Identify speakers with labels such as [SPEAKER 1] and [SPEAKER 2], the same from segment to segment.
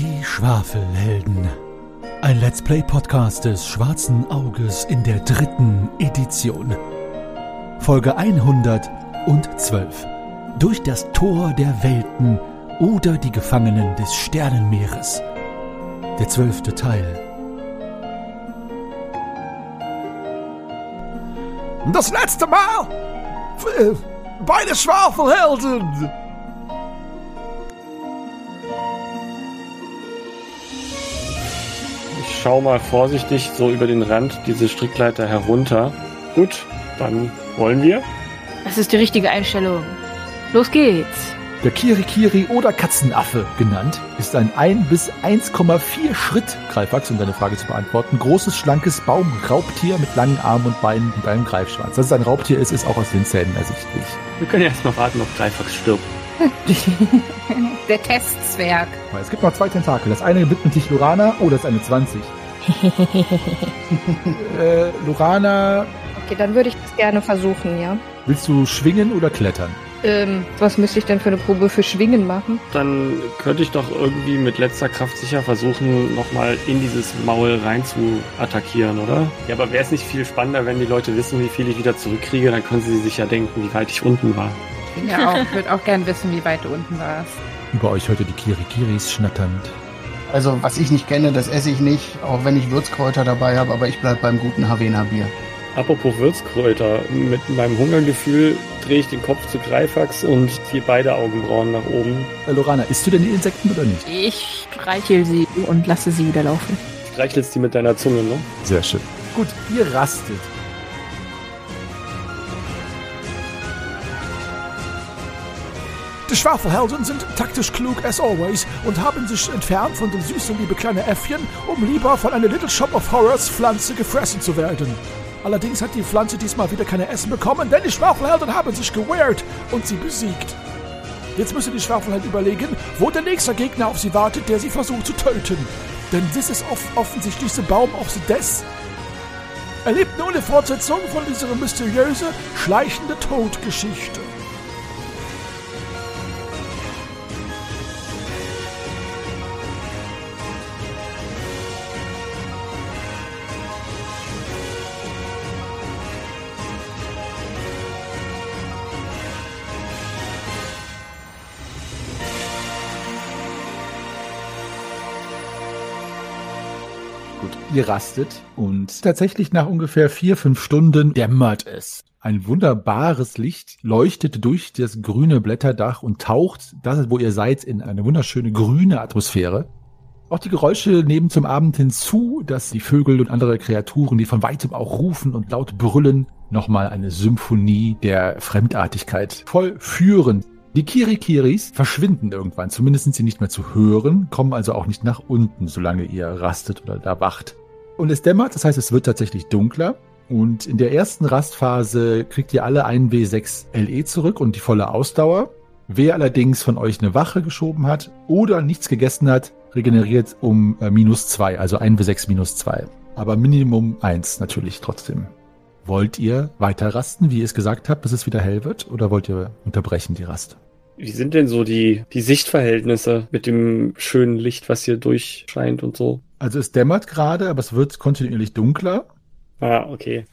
[SPEAKER 1] Die Schwafelhelden. Ein Let's Play Podcast des Schwarzen Auges in der dritten Edition. Folge 112. Durch das Tor der Welten oder die Gefangenen des Sternenmeeres. Der zwölfte Teil.
[SPEAKER 2] Das letzte Mal äh, bei den Schwafelhelden.
[SPEAKER 3] Schau mal vorsichtig so über den Rand diese Strickleiter herunter. Gut, dann wollen wir.
[SPEAKER 4] Das ist die richtige Einstellung. Los geht's.
[SPEAKER 1] Der Kirikiri oder Katzenaffe genannt, ist ein 1 bis 1,4 Schritt, Greifax, um deine Frage zu beantworten, großes, schlankes Baumraubtier mit langen Armen und Beinen und einem Greifschwanz. Dass es ein Raubtier ist, ist auch aus den Zähnen ersichtlich.
[SPEAKER 3] Wir können ja erstmal warten, ob Greifax stirbt.
[SPEAKER 4] Der Testzwerg.
[SPEAKER 1] Es gibt noch zwei Tentakel. Das eine widmet sich Lorana, oh, das ist eine 20. äh, Lorana,
[SPEAKER 5] Okay, dann würde ich das gerne versuchen, ja.
[SPEAKER 1] willst du schwingen oder klettern?
[SPEAKER 5] Ähm, was müsste ich denn für eine Probe für Schwingen machen?
[SPEAKER 3] Dann könnte ich doch irgendwie mit letzter Kraft sicher versuchen, nochmal in dieses Maul rein zu attackieren, oder? Ja, aber wäre es nicht viel spannender, wenn die Leute wissen, wie viel ich wieder zurückkriege? Dann können sie sich ja denken, wie weit ich unten war.
[SPEAKER 4] Ja, auch. Ich würde auch gern wissen, wie weit du unten warst.
[SPEAKER 1] Über euch hörte die Kirikiris schnatternd.
[SPEAKER 6] Also, was ich nicht kenne, das esse ich nicht, auch wenn ich Würzkräuter dabei habe, aber ich bleib beim guten Havena-Bier.
[SPEAKER 3] Apropos Würzkräuter, mit meinem Hungergefühl drehe ich den Kopf zu Greifax und ziehe beide Augenbrauen nach oben.
[SPEAKER 1] Äh, Lorana, isst du denn die Insekten oder nicht?
[SPEAKER 4] Ich streichel sie und lasse sie wieder laufen.
[SPEAKER 3] Streichelst die mit deiner Zunge, ne?
[SPEAKER 1] Sehr schön. Gut, ihr rastet.
[SPEAKER 2] Die Schwafelhelden sind taktisch klug as always und haben sich entfernt von dem süßen liebe kleine Äffchen, um lieber von einer Little Shop of Horrors Pflanze gefressen zu werden. Allerdings hat die Pflanze diesmal wieder keine Essen bekommen, denn die Schwafelhelden haben sich gewehrt und sie besiegt. Jetzt müssen die Schwafelhelden überlegen, wo der nächste Gegner auf sie wartet, der sie versucht zu töten. Denn das ist off offensichtlich der Baum of the Death. Erlebt nun die Fortsetzung von dieser mysteriöse, schleichende Todgeschichte.
[SPEAKER 1] Gut, ihr rastet und tatsächlich nach ungefähr vier, fünf Stunden dämmert es. Ein wunderbares Licht leuchtet durch das grüne Blätterdach und taucht, das, wo ihr seid, in eine wunderschöne grüne Atmosphäre. Auch die Geräusche nehmen zum Abend hinzu, dass die Vögel und andere Kreaturen, die von weitem auch rufen und laut brüllen, nochmal eine Symphonie der Fremdartigkeit vollführen. Die Kirikiris verschwinden irgendwann, zumindest sind sie nicht mehr zu hören, kommen also auch nicht nach unten, solange ihr rastet oder da wacht. Und es dämmert, das heißt, es wird tatsächlich dunkler. Und in der ersten Rastphase kriegt ihr alle einen W6 LE zurück und die volle Ausdauer. Wer allerdings von euch eine Wache geschoben hat oder nichts gegessen hat, regeneriert um äh, minus zwei, also ein W6 minus zwei. Aber Minimum eins natürlich trotzdem. Wollt ihr weiter rasten, wie ihr es gesagt habt, bis es wieder hell wird, oder wollt ihr unterbrechen die Rast?
[SPEAKER 3] Wie sind denn so die, die Sichtverhältnisse mit dem schönen Licht, was hier durchscheint und so?
[SPEAKER 1] Also es dämmert gerade, aber es wird kontinuierlich dunkler.
[SPEAKER 3] Ah, okay.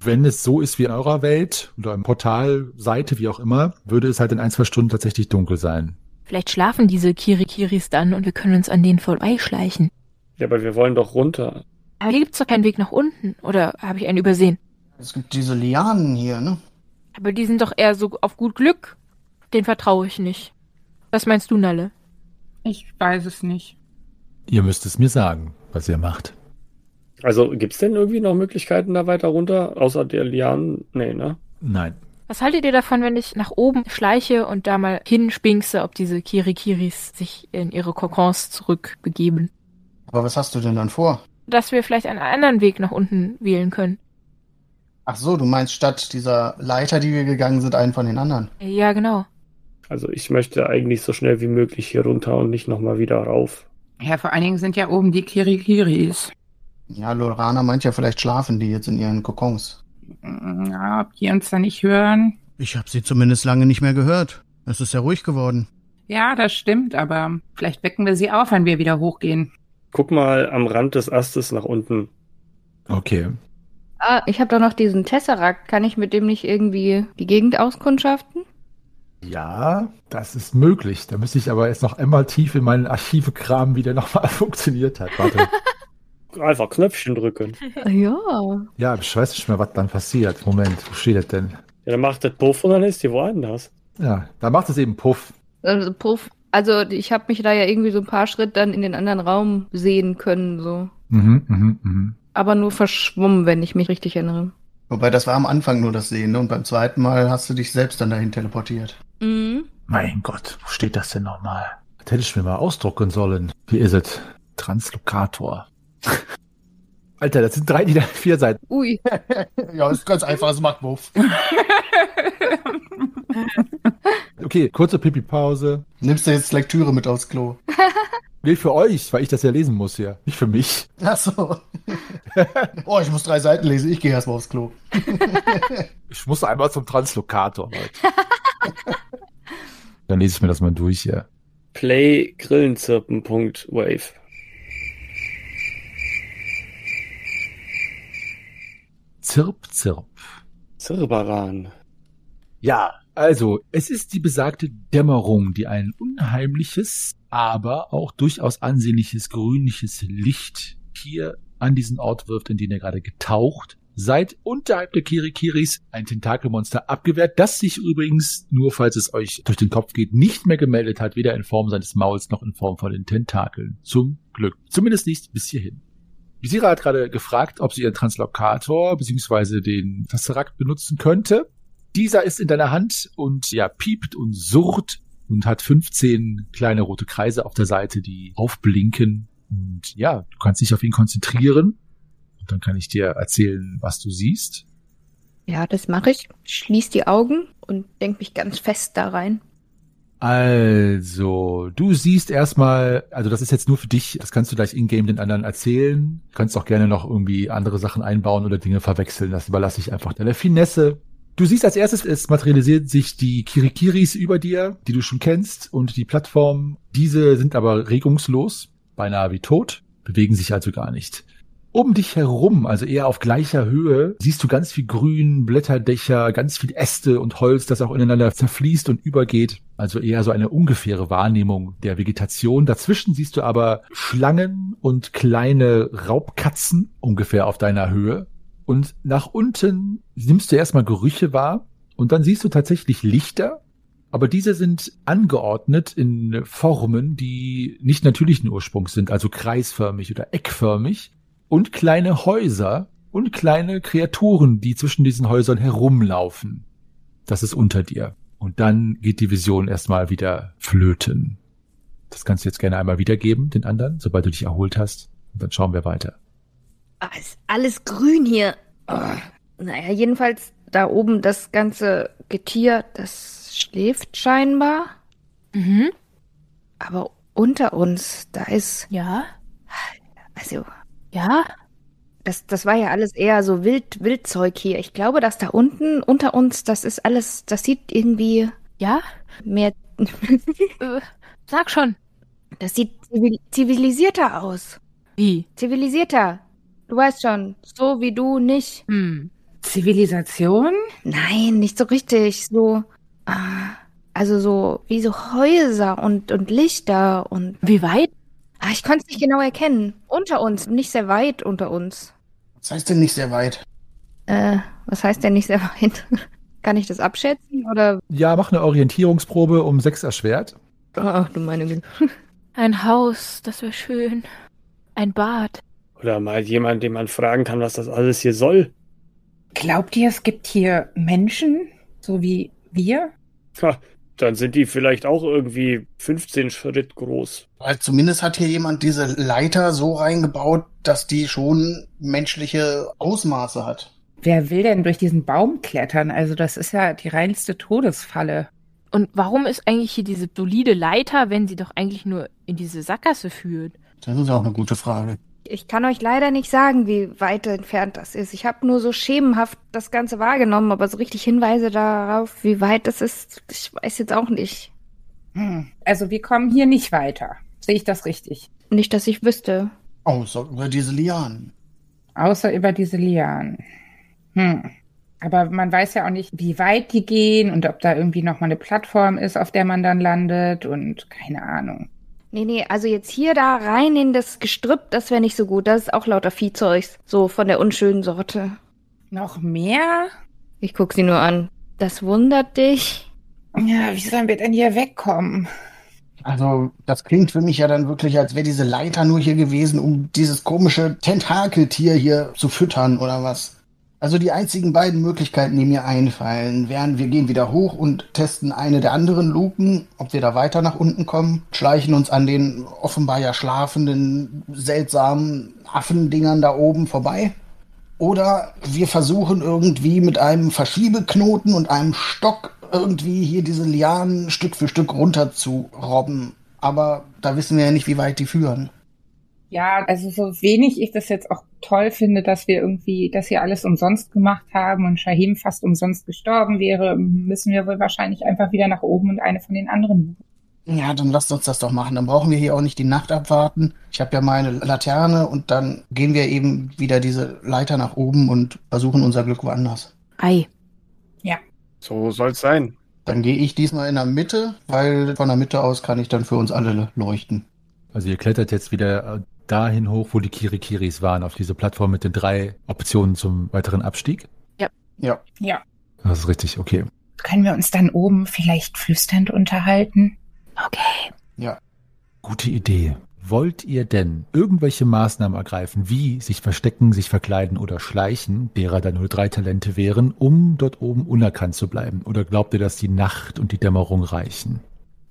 [SPEAKER 1] Wenn es so ist wie in eurer Welt oder im Portal, Seite, wie auch immer, würde es halt in ein, zwei Stunden tatsächlich dunkel sein.
[SPEAKER 4] Vielleicht schlafen diese Kirikiris dann und wir können uns an denen vorbeischleichen.
[SPEAKER 3] Ja, aber wir wollen doch runter.
[SPEAKER 4] Aber hier gibt's doch keinen Weg nach unten. Oder habe ich einen übersehen?
[SPEAKER 6] Es gibt diese Lianen hier, ne?
[SPEAKER 4] Aber die sind doch eher so auf gut Glück. Den vertraue ich nicht. Was meinst du, Nalle?
[SPEAKER 7] Ich weiß es nicht.
[SPEAKER 1] Ihr müsst es mir sagen, was ihr macht.
[SPEAKER 3] Also gibt's denn irgendwie noch Möglichkeiten da weiter runter? Außer der Lianen? Nee, ne?
[SPEAKER 1] Nein.
[SPEAKER 4] Was haltet ihr davon, wenn ich nach oben schleiche und da mal hinspinkse, ob diese Kirikiris sich in ihre Kokons zurückbegeben?
[SPEAKER 6] Aber was hast du denn dann vor?
[SPEAKER 4] Dass wir vielleicht einen anderen Weg nach unten wählen können.
[SPEAKER 6] Ach so, du meinst statt dieser Leiter, die wir gegangen sind, einen von den anderen.
[SPEAKER 4] Ja, genau.
[SPEAKER 3] Also ich möchte eigentlich so schnell wie möglich hier runter und nicht nochmal wieder rauf.
[SPEAKER 7] Ja, vor allen Dingen sind ja oben die Kirikiris.
[SPEAKER 6] Ja, Lorana meint ja, vielleicht schlafen die jetzt in ihren Kokons.
[SPEAKER 7] Ja, ob die uns da nicht hören.
[SPEAKER 6] Ich habe sie zumindest lange nicht mehr gehört. Es ist ja ruhig geworden.
[SPEAKER 7] Ja, das stimmt, aber vielleicht wecken wir sie auf, wenn wir wieder hochgehen.
[SPEAKER 3] Guck mal am Rand des Astes nach unten.
[SPEAKER 1] Okay.
[SPEAKER 5] Ah, ich habe doch noch diesen Tesseract. Kann ich mit dem nicht irgendwie die Gegend auskundschaften?
[SPEAKER 1] Ja, das ist möglich. Da müsste ich aber jetzt noch einmal tief in meinen Archive kramen, wie der nochmal funktioniert hat. Warte.
[SPEAKER 3] Einfach Knöpfchen drücken.
[SPEAKER 5] Ja.
[SPEAKER 1] Ja, ich weiß nicht mehr, was dann passiert. Moment, wo steht das denn?
[SPEAKER 3] Ja, dann macht das Puff und dann ist die woanders.
[SPEAKER 1] Ja, da macht es eben Puff.
[SPEAKER 5] Also, Puff. Also ich habe mich da ja irgendwie so ein paar Schritte dann in den anderen Raum sehen können, so.
[SPEAKER 1] Mhm, mhm, mhm.
[SPEAKER 5] Aber nur verschwommen, wenn ich mich richtig erinnere.
[SPEAKER 6] Wobei, das war am Anfang nur das Sehen, ne? Und beim zweiten Mal hast du dich selbst dann dahin teleportiert.
[SPEAKER 5] Mhm.
[SPEAKER 1] Mein Gott, wo steht das denn nochmal? Das hätte ich mir mal ausdrucken sollen. Hier ist es. Translokator. Alter, das sind drei, die vier Seiten.
[SPEAKER 5] Ui.
[SPEAKER 6] ja, ist ganz einfach, das macht Wuff.
[SPEAKER 1] Okay, kurze Pipi-Pause.
[SPEAKER 6] Nimmst du jetzt Lektüre mit aufs Klo?
[SPEAKER 1] Will für euch, weil ich das ja lesen muss hier. Nicht für mich.
[SPEAKER 6] Ach so. oh, ich muss drei Seiten lesen. Ich gehe erstmal aufs Klo.
[SPEAKER 1] Ich muss einmal zum Translokator, Leute. Dann lese ich mir das mal durch hier.
[SPEAKER 3] Play Grillenzirpen.wave.
[SPEAKER 1] Zirp, zirp.
[SPEAKER 3] Zirbaran.
[SPEAKER 1] Ja, also, es ist die besagte Dämmerung, die ein unheimliches, aber auch durchaus ansehnliches grünliches Licht hier an diesen Ort wirft, in den ihr gerade getaucht seid, unterhalb der Kirikiris ein Tentakelmonster abgewehrt, das sich übrigens, nur falls es euch durch den Kopf geht, nicht mehr gemeldet hat, weder in Form seines Mauls noch in Form von den Tentakeln. Zum Glück. Zumindest nicht bis hierhin. Visira hat gerade gefragt, ob sie ihren Translokator bzw. den Tesseract benutzen könnte. Dieser ist in deiner Hand und ja, piept und surrt und hat 15 kleine rote Kreise auf der Seite, die aufblinken. Und ja, du kannst dich auf ihn konzentrieren. Dann kann ich dir erzählen, was du siehst.
[SPEAKER 5] Ja, das mache ich. Schließ die Augen und denk mich ganz fest da rein.
[SPEAKER 1] Also, du siehst erstmal, also das ist jetzt nur für dich, das kannst du gleich in-game den anderen erzählen. Du kannst auch gerne noch irgendwie andere Sachen einbauen oder Dinge verwechseln. Das überlasse ich einfach deiner Finesse. Du siehst als erstes, es materialisiert sich die Kirikiris über dir, die du schon kennst, und die Plattform. Diese sind aber regungslos, beinahe wie tot, bewegen sich also gar nicht. Um dich herum, also eher auf gleicher Höhe, siehst du ganz viel Grün, Blätterdächer, ganz viel Äste und Holz, das auch ineinander zerfließt und übergeht. Also eher so eine ungefähre Wahrnehmung der Vegetation. Dazwischen siehst du aber Schlangen und kleine Raubkatzen ungefähr auf deiner Höhe. Und nach unten nimmst du erstmal Gerüche wahr und dann siehst du tatsächlich Lichter, aber diese sind angeordnet in Formen, die nicht natürlichen Ursprungs sind, also kreisförmig oder eckförmig und kleine Häuser und kleine Kreaturen, die zwischen diesen Häusern herumlaufen. Das ist unter dir. Und dann geht die Vision erstmal wieder flöten. Das kannst du jetzt gerne einmal wiedergeben, den anderen, sobald du dich erholt hast. Und dann schauen wir weiter.
[SPEAKER 5] Ah, ist alles grün hier. Oh. Naja, jedenfalls da oben das ganze Getier, das schläft scheinbar.
[SPEAKER 4] Mhm.
[SPEAKER 5] Aber unter uns, da ist,
[SPEAKER 4] Ja.
[SPEAKER 5] also,
[SPEAKER 4] Ja.
[SPEAKER 5] das, das war ja alles eher so Wild, Wildzeug hier. Ich glaube, dass da unten unter uns, das ist alles, das sieht irgendwie
[SPEAKER 4] Ja.
[SPEAKER 5] mehr,
[SPEAKER 4] Äh, sag schon.
[SPEAKER 5] das sieht zivil zivilisierter aus.
[SPEAKER 4] Wie?
[SPEAKER 5] Zivilisierter. Du weißt schon, so wie du nicht.
[SPEAKER 4] Hm.
[SPEAKER 7] Zivilisation?
[SPEAKER 5] Nein, nicht so richtig. So, ah, also so wie so Häuser und, und Lichter und.
[SPEAKER 4] Wie weit?
[SPEAKER 5] Ah, ich konnte es nicht genau erkennen. Unter uns, nicht sehr weit unter uns.
[SPEAKER 6] Was heißt denn nicht sehr weit?
[SPEAKER 5] Äh, was heißt denn nicht sehr weit? Kann ich das abschätzen oder?
[SPEAKER 1] Ja, mach eine Orientierungsprobe um sechs erschwert.
[SPEAKER 5] Ach du meine Güte.
[SPEAKER 4] Ein Haus, das wäre schön. Ein Bad.
[SPEAKER 3] Oder mal jemand, den man fragen kann, was das alles hier soll.
[SPEAKER 7] Glaubt ihr, es gibt hier Menschen, so wie wir?
[SPEAKER 3] Ha, dann sind die vielleicht auch irgendwie 15 Schritt groß.
[SPEAKER 6] Weil zumindest hat hier jemand diese Leiter so reingebaut, dass die schon menschliche Ausmaße hat.
[SPEAKER 7] Wer will denn durch diesen Baum klettern? Also das ist ja die reinste Todesfalle.
[SPEAKER 4] Und warum ist eigentlich hier diese solide Leiter, wenn sie doch eigentlich nur in diese Sackgasse führt?
[SPEAKER 6] Das ist auch eine gute Frage.
[SPEAKER 5] Ich kann euch leider nicht sagen, wie weit entfernt das ist. Ich habe nur so schemenhaft das Ganze wahrgenommen, aber so richtig Hinweise darauf, wie weit das ist, ich weiß jetzt auch nicht.
[SPEAKER 7] Hm. Also wir kommen hier nicht weiter. Sehe ich das richtig?
[SPEAKER 5] Nicht, dass ich wüsste.
[SPEAKER 6] Außer über diese Lianen.
[SPEAKER 7] Außer über diese Lianen. Hm. Aber man weiß ja auch nicht, wie weit die gehen und ob da irgendwie noch mal eine Plattform ist, auf der man dann landet und keine Ahnung.
[SPEAKER 5] Nee, nee, also jetzt hier da rein in das Gestrüpp, das wäre nicht so gut. Das ist auch lauter Viehzeugs. So von der unschönen Sorte.
[SPEAKER 7] Noch mehr?
[SPEAKER 5] Ich guck sie nur an. Das wundert dich?
[SPEAKER 7] Ja, wie sollen wir denn hier wegkommen?
[SPEAKER 6] Also, das klingt für mich ja dann wirklich, als wäre diese Leiter nur hier gewesen, um dieses komische Tentakeltier hier zu füttern oder was. Also die einzigen beiden Möglichkeiten, die mir einfallen, wären, wir gehen wieder hoch und testen eine der anderen Luken, ob wir da weiter nach unten kommen, schleichen uns an den offenbar ja schlafenden, seltsamen Affendingern da oben vorbei. Oder wir versuchen irgendwie mit einem Verschiebeknoten und einem Stock irgendwie hier diese Lianen Stück für Stück runter zu robben. Aber da wissen wir ja nicht, wie weit die führen.
[SPEAKER 7] Ja, also so wenig ich das jetzt auch toll finde, dass wir irgendwie das hier alles umsonst gemacht haben und Shahim fast umsonst gestorben wäre, müssen wir wohl wahrscheinlich einfach wieder nach oben und eine von den anderen.
[SPEAKER 6] Ja, dann lasst uns das doch machen. Dann brauchen wir hier auch nicht die Nacht abwarten. Ich habe ja meine Laterne und dann gehen wir eben wieder diese Leiter nach oben und versuchen unser Glück woanders.
[SPEAKER 4] Ei.
[SPEAKER 3] So soll's sein.
[SPEAKER 6] Dann gehe ich diesmal in der Mitte, weil von der Mitte aus kann ich dann für uns alle leuchten.
[SPEAKER 1] Also ihr klettert jetzt wieder dahin hoch, wo die Kirikiris waren, auf diese Plattform mit den drei Optionen zum weiteren Abstieg.
[SPEAKER 6] Ja.
[SPEAKER 7] Ja.
[SPEAKER 1] Das ist richtig, okay.
[SPEAKER 7] Können wir uns dann oben vielleicht flüsternd unterhalten?
[SPEAKER 4] Okay.
[SPEAKER 6] Ja.
[SPEAKER 1] Gute Idee. Wollt ihr denn irgendwelche Maßnahmen ergreifen, wie sich verstecken, sich verkleiden oder schleichen, derer da nur drei Talente wären, um dort oben unerkannt zu bleiben? Oder glaubt ihr, dass die Nacht und die Dämmerung reichen?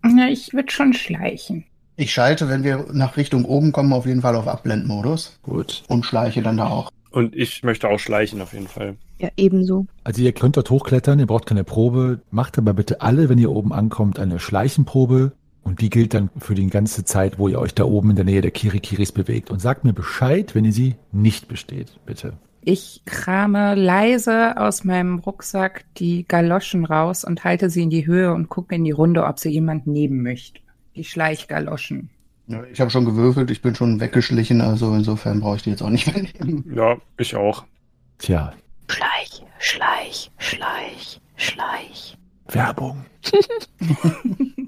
[SPEAKER 7] Na, ich würde schon schleichen.
[SPEAKER 6] Ich schalte, wenn wir nach Richtung oben kommen, auf jeden Fall auf Abblendmodus
[SPEAKER 1] Gut.
[SPEAKER 6] und schleiche dann da auch.
[SPEAKER 3] Und ich möchte auch schleichen auf jeden Fall.
[SPEAKER 5] Ja, ebenso.
[SPEAKER 1] Also ihr könnt dort hochklettern, ihr braucht keine Probe. Macht aber bitte alle, wenn ihr oben ankommt, eine Schleichenprobe. Und die gilt dann für die ganze Zeit, wo ihr euch da oben in der Nähe der Kirikiris bewegt. Und sagt mir Bescheid, wenn ihr sie nicht besteht, bitte.
[SPEAKER 7] Ich krame leise aus meinem Rucksack die Galoschen raus und halte sie in die Höhe und gucke in die Runde, ob sie jemand nehmen möchte. Die Schleichgaloschen.
[SPEAKER 6] Ja, ich habe schon gewürfelt, ich bin schon weggeschlichen, also insofern brauche ich die jetzt auch nicht mehr nehmen.
[SPEAKER 3] Ja, ich auch.
[SPEAKER 1] Tja,
[SPEAKER 4] Schleich, schleich, schleich, schleich.
[SPEAKER 1] Werbung.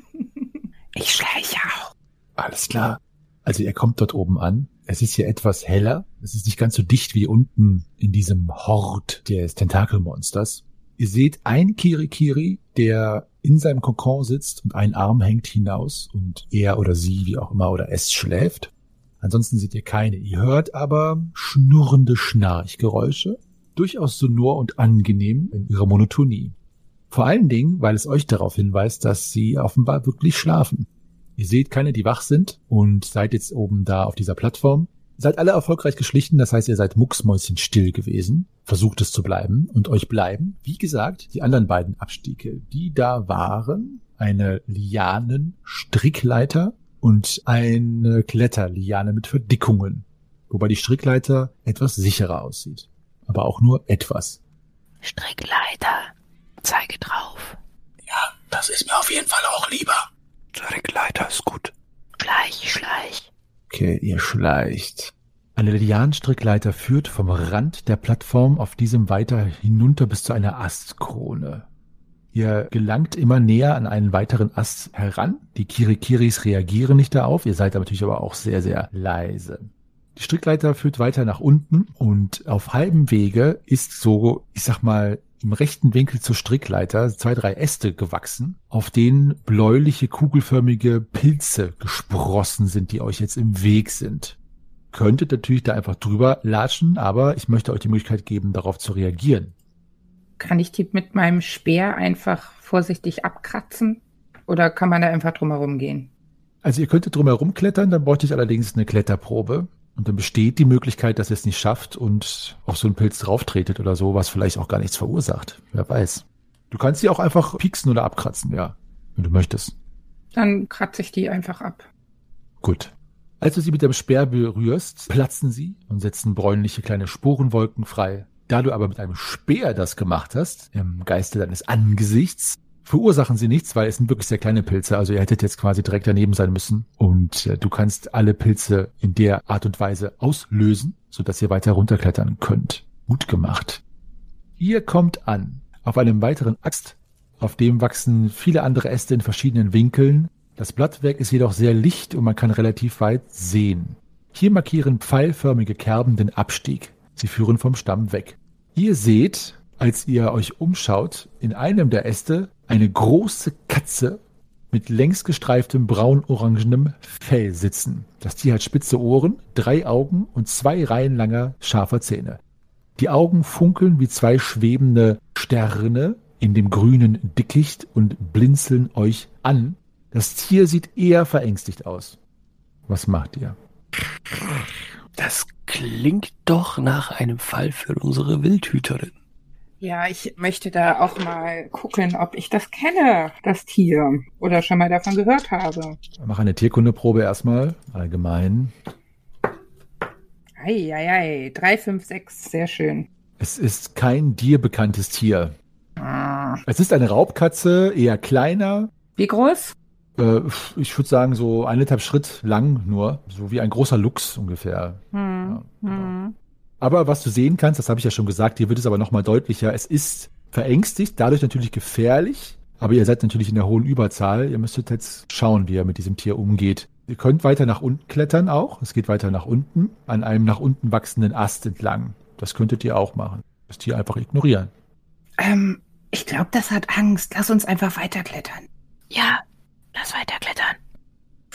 [SPEAKER 7] Ich schleiche auch.
[SPEAKER 1] Alles klar. Also ihr kommt dort oben an. Es ist hier etwas heller. Es ist nicht ganz so dicht wie unten in diesem Hort des Tentakelmonsters. Ihr seht einen Kirikiri, der in seinem Kokon sitzt und ein Arm hängt hinaus und er oder sie, wie auch immer, oder es schläft. Ansonsten seht ihr keine. Ihr hört aber schnurrende Schnarchgeräusche, durchaus sonor und angenehm in ihrer Monotonie. Vor allen Dingen, weil es euch darauf hinweist, dass sie offenbar wirklich schlafen. Ihr seht keine, die wach sind und seid jetzt oben da auf dieser Plattform. Seid alle erfolgreich geschlichen, das heißt, ihr seid mucksmäuschen still gewesen, versucht es zu bleiben und euch bleiben, wie gesagt, die anderen beiden Abstiege, die da waren, eine Lianen-Strickleiter und eine Kletterliane mit Verdickungen, wobei die Strickleiter etwas sicherer aussieht, aber auch nur etwas.
[SPEAKER 4] Strickleiter. Zeige drauf.
[SPEAKER 6] Das ist mir auf jeden Fall auch lieber.
[SPEAKER 1] Strickleiter ist gut.
[SPEAKER 4] Schleich, schleich.
[SPEAKER 1] Okay, ihr schleicht. Eine Lianenstrickleiter führt vom Rand der Plattform auf diesem weiter hinunter bis zu einer Astkrone. Ihr gelangt immer näher an einen weiteren Ast heran. Die Kirikiris reagieren nicht darauf. Ihr seid natürlich aber auch sehr, sehr leise. Die Strickleiter führt weiter nach unten und auf halbem Wege ist so, ich sag mal, im rechten Winkel zur Strickleiter zwei, drei Äste gewachsen, auf denen bläuliche, kugelförmige Pilze gesprossen sind, die euch jetzt im Weg sind. Könntet natürlich da einfach drüber latschen, aber ich möchte euch die Möglichkeit geben, darauf zu reagieren.
[SPEAKER 7] Kann ich die mit meinem Speer einfach vorsichtig abkratzen? Oder kann man da einfach drumherum gehen?
[SPEAKER 1] Also ihr könntet drumherum klettern, dann bräuchte ich allerdings eine Kletterprobe. Und dann besteht die Möglichkeit, dass ihr es nicht schafft und auf so einen Pilz drauftretet oder so, was vielleicht auch gar nichts verursacht. Wer weiß. Du kannst sie auch einfach pieksen oder abkratzen, ja. Wenn du möchtest.
[SPEAKER 7] Dann kratze ich die einfach ab.
[SPEAKER 1] Gut. Als du sie mit dem Speer berührst, platzen sie und setzen bräunliche kleine Sporenwolken frei. Da du aber mit einem Speer das gemacht hast, im Geiste deines Angesichts, verursachen sie nichts, weil es sind wirklich sehr kleine Pilze. Also ihr hättet jetzt quasi direkt daneben sein müssen. Und äh, du kannst alle Pilze in der Art und Weise auslösen, sodass ihr weiter runterklettern könnt. Gut gemacht. Ihr kommt an auf einem weiteren Axt. Auf dem wachsen viele andere Äste in verschiedenen Winkeln. Das Blattwerk ist jedoch sehr licht und man kann relativ weit sehen. Hier markieren pfeilförmige Kerben den Abstieg. Sie führen vom Stamm weg. Ihr seht, als ihr euch umschaut, in einem der Äste eine große Katze mit längs gestreiftem braun-orangenem Fell sitzen. Das Tier hat spitze Ohren, drei Augen und zwei Reihen langer scharfer Zähne. Die Augen funkeln wie zwei schwebende Sterne in dem grünen Dickicht und blinzeln euch an. Das Tier sieht eher verängstigt aus. Was macht ihr?
[SPEAKER 8] Das klingt doch nach einem Fall für unsere Wildhüterin.
[SPEAKER 7] Ja, ich möchte da auch mal gucken, ob ich das kenne, das Tier. Oder schon mal davon gehört habe.
[SPEAKER 1] Mach eine Tierkundeprobe erstmal, allgemein.
[SPEAKER 7] Eieiei, 3, 5, 6, sehr schön.
[SPEAKER 1] Es ist kein dir bekanntes Tier. Es ist eine Raubkatze, eher kleiner.
[SPEAKER 7] Wie groß?
[SPEAKER 1] Äh, ich würde sagen, so eineinhalb Schritt lang nur. So wie ein großer Luchs ungefähr.
[SPEAKER 7] Hm.
[SPEAKER 1] Ja, genau.
[SPEAKER 7] Hm.
[SPEAKER 1] Aber was du sehen kannst, das habe ich ja schon gesagt, hier wird es aber nochmal deutlicher. Es ist verängstigt, dadurch natürlich gefährlich. Aber ihr seid natürlich in der hohen Überzahl. Ihr müsstet jetzt schauen, wie er mit diesem Tier umgeht. Ihr könnt weiter nach unten klettern auch. Es geht weiter nach unten, an einem nach unten wachsenden Ast entlang. Das könntet ihr auch machen. Das Tier einfach ignorieren.
[SPEAKER 7] Ähm, ich glaube, das hat Angst. Lass uns einfach weiterklettern.
[SPEAKER 4] Ja, lass weiterklettern.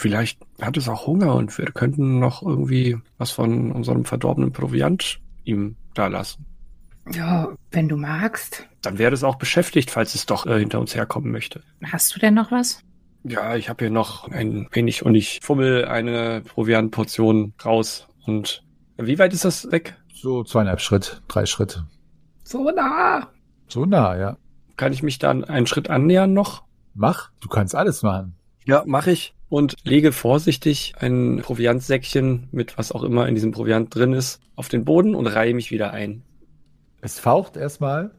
[SPEAKER 8] Vielleicht hat es auch Hunger und wir könnten noch irgendwie was von unserem verdorbenen Proviant ihm da lassen.
[SPEAKER 7] Ja, wenn du magst.
[SPEAKER 8] Dann wäre es auch beschäftigt, falls es doch äh, hinter uns herkommen möchte.
[SPEAKER 7] Hast du denn noch was?
[SPEAKER 8] Ja, ich habe hier noch ein wenig und ich fummel eine Proviantportion raus. Und wie weit ist das weg?
[SPEAKER 1] So zweieinhalb Schritt, drei Schritt.
[SPEAKER 7] So nah.
[SPEAKER 1] So nah, ja.
[SPEAKER 8] Kann ich mich dann einen Schritt annähern noch?
[SPEAKER 1] Mach, du kannst alles machen.
[SPEAKER 8] Ja, mache ich. Und lege vorsichtig ein Proviantsäckchen mit was auch immer in diesem Proviant drin ist auf den Boden und reihe mich wieder ein.
[SPEAKER 1] Es faucht erstmal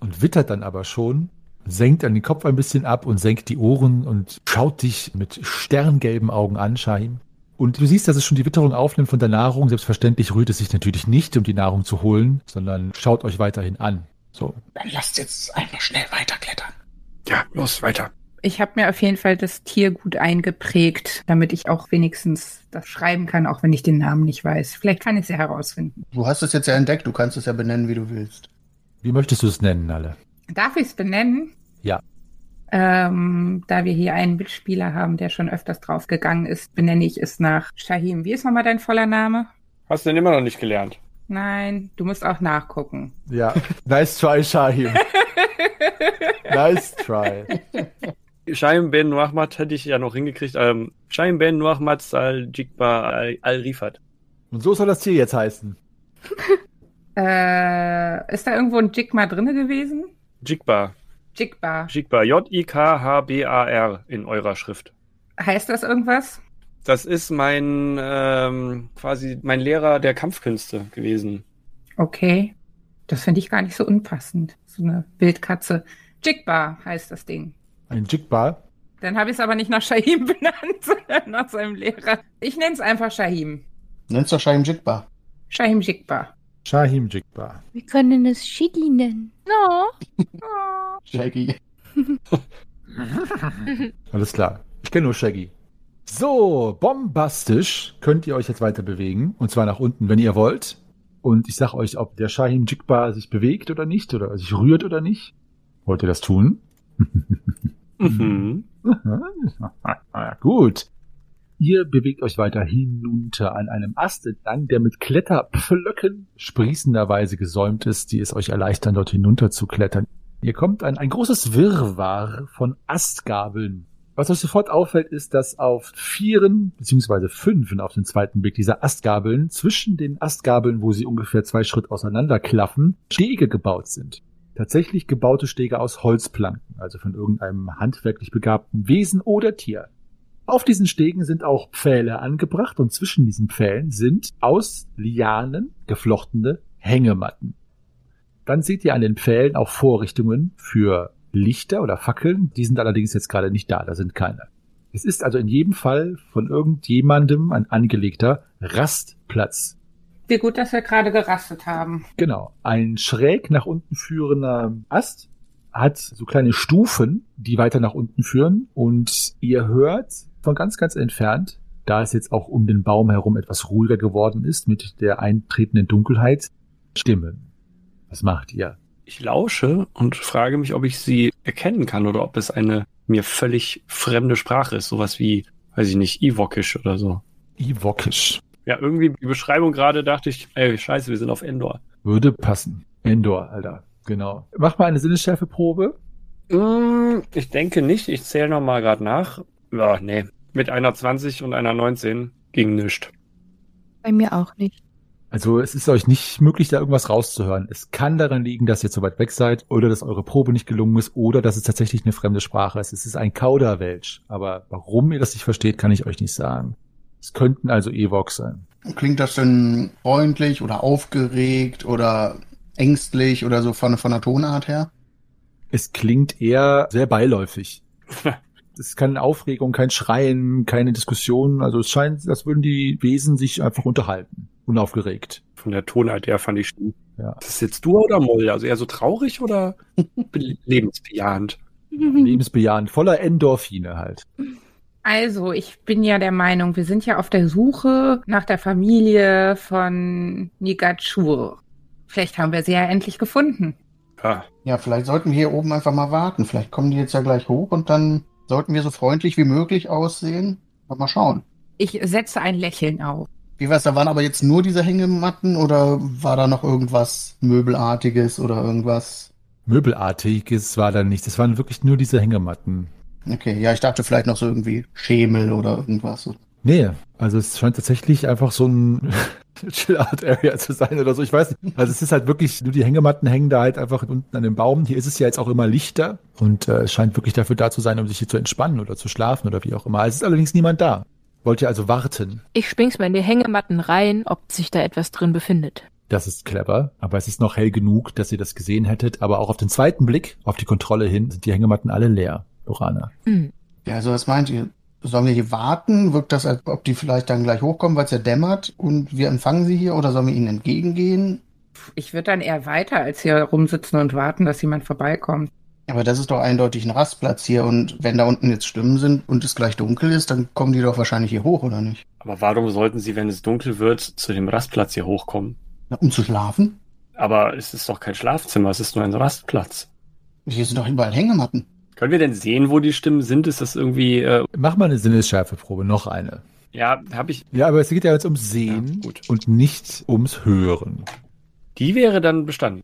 [SPEAKER 1] und wittert dann aber schon, senkt dann den Kopf ein bisschen ab und senkt die Ohren und schaut dich mit sterngelben Augen an, Shahim. Und du siehst, dass es schon die Witterung aufnimmt von der Nahrung. Selbstverständlich rührt es sich natürlich nicht, um die Nahrung zu holen, sondern schaut euch weiterhin an. So.
[SPEAKER 6] Dann lasst jetzt einfach schnell weiterklettern.
[SPEAKER 8] Ja, los, weiter.
[SPEAKER 7] Ich habe mir auf jeden Fall das Tier gut eingeprägt, damit ich auch wenigstens das schreiben kann, auch wenn ich den Namen nicht weiß. Vielleicht kann ich es ja herausfinden.
[SPEAKER 6] Du hast es jetzt ja entdeckt, du kannst es ja benennen, wie du willst.
[SPEAKER 1] Wie möchtest du es nennen, alle?
[SPEAKER 7] Darf ich es benennen?
[SPEAKER 1] Ja.
[SPEAKER 7] Ähm, da wir hier einen Mitspieler haben, der schon öfters draufgegangen ist, benenne ich es nach Shahim. Wie ist nochmal dein voller Name?
[SPEAKER 3] Hast du denn immer noch nicht gelernt?
[SPEAKER 7] Nein, du musst auch nachgucken.
[SPEAKER 1] Ja. nice try, Shahim. nice try.
[SPEAKER 3] Shaim Ben Nuahmad hätte ich ja noch hingekriegt. Ähm, Shaim Ben Nuahmad Sal Jigba Al- Al-Rifat.
[SPEAKER 1] Und so soll das Tier jetzt heißen.
[SPEAKER 7] Äh, ist da irgendwo ein Jigma drinne gewesen?
[SPEAKER 3] Jigba.
[SPEAKER 7] Jigba.
[SPEAKER 3] Jigba. J-I-K-H-B-A-R in eurer Schrift.
[SPEAKER 7] Heißt das irgendwas?
[SPEAKER 3] Das ist mein, ähm, quasi mein Lehrer der Kampfkünste gewesen.
[SPEAKER 7] Okay. Das finde ich gar nicht so unpassend. So eine Wildkatze. Jigba heißt das Ding.
[SPEAKER 1] Ein Jigbar.
[SPEAKER 7] Dann habe ich es aber nicht nach Shahim benannt, sondern nach seinem Lehrer. Ich nenne es einfach Shahim.
[SPEAKER 6] Nenn's doch Shaim Jigba.
[SPEAKER 7] Shahim Jigba.
[SPEAKER 1] Shahim Jigbar.
[SPEAKER 5] Wir können es Shiggy nennen.
[SPEAKER 4] No.
[SPEAKER 7] Oh.
[SPEAKER 6] Shaggy.
[SPEAKER 1] Alles klar. Ich kenne nur Shaggy. So, bombastisch könnt ihr euch jetzt weiter bewegen. Und zwar nach unten, wenn ihr wollt. Und ich sag euch, ob der Shahim Jigbar sich bewegt oder nicht, oder sich rührt oder nicht. Wollt ihr das tun?
[SPEAKER 3] Mhm.
[SPEAKER 1] gut. Ihr bewegt euch weiter hinunter an einem Ast entlang, der mit Kletterpflöcken sprießenderweise gesäumt ist, die es euch erleichtern, dort hinunter zu klettern. Ihr kommt an ein großes Wirrwarr von Astgabeln. Was euch sofort auffällt, ist, dass auf vieren beziehungsweise fünfen auf den zweiten Blick dieser Astgabeln zwischen den Astgabeln, wo sie ungefähr zwei Schritt auseinander klaffen, Stege gebaut sind. Tatsächlich gebaute Stege aus Holzplanken, also von irgendeinem handwerklich begabten Wesen oder Tier. Auf diesen Stegen sind auch Pfähle angebracht und zwischen diesen Pfählen sind aus Lianen geflochtene Hängematten. Dann seht ihr an den Pfählen auch Vorrichtungen für Lichter oder Fackeln. Die sind allerdings jetzt gerade nicht da, da sind keine. Es ist also in jedem Fall von irgendjemandem ein angelegter Rastplatz.
[SPEAKER 7] Wie gut, dass wir gerade gerastet haben.
[SPEAKER 1] Genau. Ein schräg nach unten führender Ast hat so kleine Stufen, die weiter nach unten führen und ihr hört von ganz, ganz entfernt, da es jetzt auch um den Baum herum etwas ruhiger geworden ist mit der eintretenden Dunkelheit, Stimmen. Was macht ihr?
[SPEAKER 3] Ich lausche und frage mich, ob ich sie erkennen kann oder ob es eine mir völlig fremde Sprache ist. Sowas wie, weiß ich nicht, Ivokisch oder so.
[SPEAKER 1] Ivokisch.
[SPEAKER 3] Ja, irgendwie die Beschreibung gerade dachte ich, ey, scheiße, wir sind auf Endor.
[SPEAKER 1] Würde passen. Endor, Alter. Genau. Mach mal eine Sinnesschärfeprobe.
[SPEAKER 3] Mm, ich denke nicht. Ich zähle noch mal gerade nach. Ja, nee. Mit einer 20 und einer 19 ging nichts.
[SPEAKER 5] Bei mir auch nicht.
[SPEAKER 1] Also es ist euch nicht möglich, da irgendwas rauszuhören. Es kann daran liegen, dass ihr zu weit weg seid oder dass eure Probe nicht gelungen ist oder dass es tatsächlich eine fremde Sprache ist. Es ist ein Kauderwelsch. Aber warum ihr das nicht versteht, kann ich euch nicht sagen. Es könnten also Evox sein.
[SPEAKER 6] Klingt das denn freundlich oder aufgeregt oder ängstlich oder so von, von der Tonart her?
[SPEAKER 1] Es klingt eher sehr beiläufig. Es ist keine Aufregung, kein Schreien, keine Diskussion. Also es scheint, als würden die Wesen sich einfach unterhalten. Unaufgeregt.
[SPEAKER 3] Von der Tonart her fand ich schlimm.
[SPEAKER 1] Ja.
[SPEAKER 3] Ist das jetzt du oder Moll? Also eher so traurig oder be- lebensbejahend?
[SPEAKER 1] Lebensbejahend, voller Endorphine halt.
[SPEAKER 7] Also, ich bin ja der Meinung, wir sind ja auf der Suche nach der Familie von Nigachur. Vielleicht haben wir sie ja endlich gefunden.
[SPEAKER 3] Ja,
[SPEAKER 6] Ja, vielleicht sollten wir hier oben einfach mal warten. Vielleicht kommen die jetzt ja gleich hoch und dann sollten wir so freundlich wie möglich aussehen. Und mal schauen.
[SPEAKER 7] Ich setze ein Lächeln auf.
[SPEAKER 6] Wie war's, da waren aber jetzt nur diese Hängematten oder war da noch irgendwas Möbelartiges oder irgendwas?
[SPEAKER 1] Möbelartiges war da nicht. Es waren wirklich nur diese Hängematten.
[SPEAKER 6] Okay, ja, ich dachte vielleicht noch so irgendwie Schemel oder irgendwas.
[SPEAKER 1] Nee, also es scheint tatsächlich einfach so ein Chill-Out-Area zu sein oder so. Ich weiß nicht. Also es ist halt wirklich, nur die Hängematten hängen da halt einfach unten an dem Baum. Hier ist es ja jetzt auch immer lichter und äh, es scheint wirklich dafür da zu sein, um sich hier zu entspannen oder zu schlafen oder wie auch immer. Es ist allerdings niemand da. Wollt ihr also warten?
[SPEAKER 4] Ich spring's mal in die Hängematten rein, ob sich da etwas drin befindet.
[SPEAKER 1] Das ist clever, aber es ist noch hell genug, dass ihr das gesehen hättet. Aber auch auf den zweiten Blick, auf die Kontrolle hin, sind die Hängematten alle leer, Lorana.
[SPEAKER 4] Hm.
[SPEAKER 6] Ja, also was meint ihr? Sollen wir hier warten? Wirkt das, als ob die vielleicht dann gleich hochkommen, weil es ja dämmert und wir empfangen sie hier oder sollen wir ihnen entgegengehen?
[SPEAKER 7] Ich würde dann eher weiter als hier rumsitzen und warten, dass jemand vorbeikommt.
[SPEAKER 6] Aber das ist doch eindeutig ein Rastplatz hier und wenn da unten jetzt Stimmen sind und es gleich dunkel ist, dann kommen die doch wahrscheinlich hier hoch, oder nicht?
[SPEAKER 3] aber warum sollten sie, wenn es dunkel wird, zu dem Rastplatz hier hochkommen?
[SPEAKER 6] Na, um zu schlafen?
[SPEAKER 3] Aber es ist doch kein Schlafzimmer, es ist nur ein Rastplatz.
[SPEAKER 6] Hier sind doch überall Hängematten.
[SPEAKER 3] Können wir denn sehen, wo die Stimmen sind? Ist das irgendwie, äh,
[SPEAKER 1] Mach mal eine Sinnesschärfeprobe, noch eine.
[SPEAKER 3] ja, habe ich,
[SPEAKER 1] Ja, aber es geht ja jetzt ums Sehen
[SPEAKER 3] Ja,
[SPEAKER 1] und nicht ums Hören.
[SPEAKER 3] die wäre dann bestanden.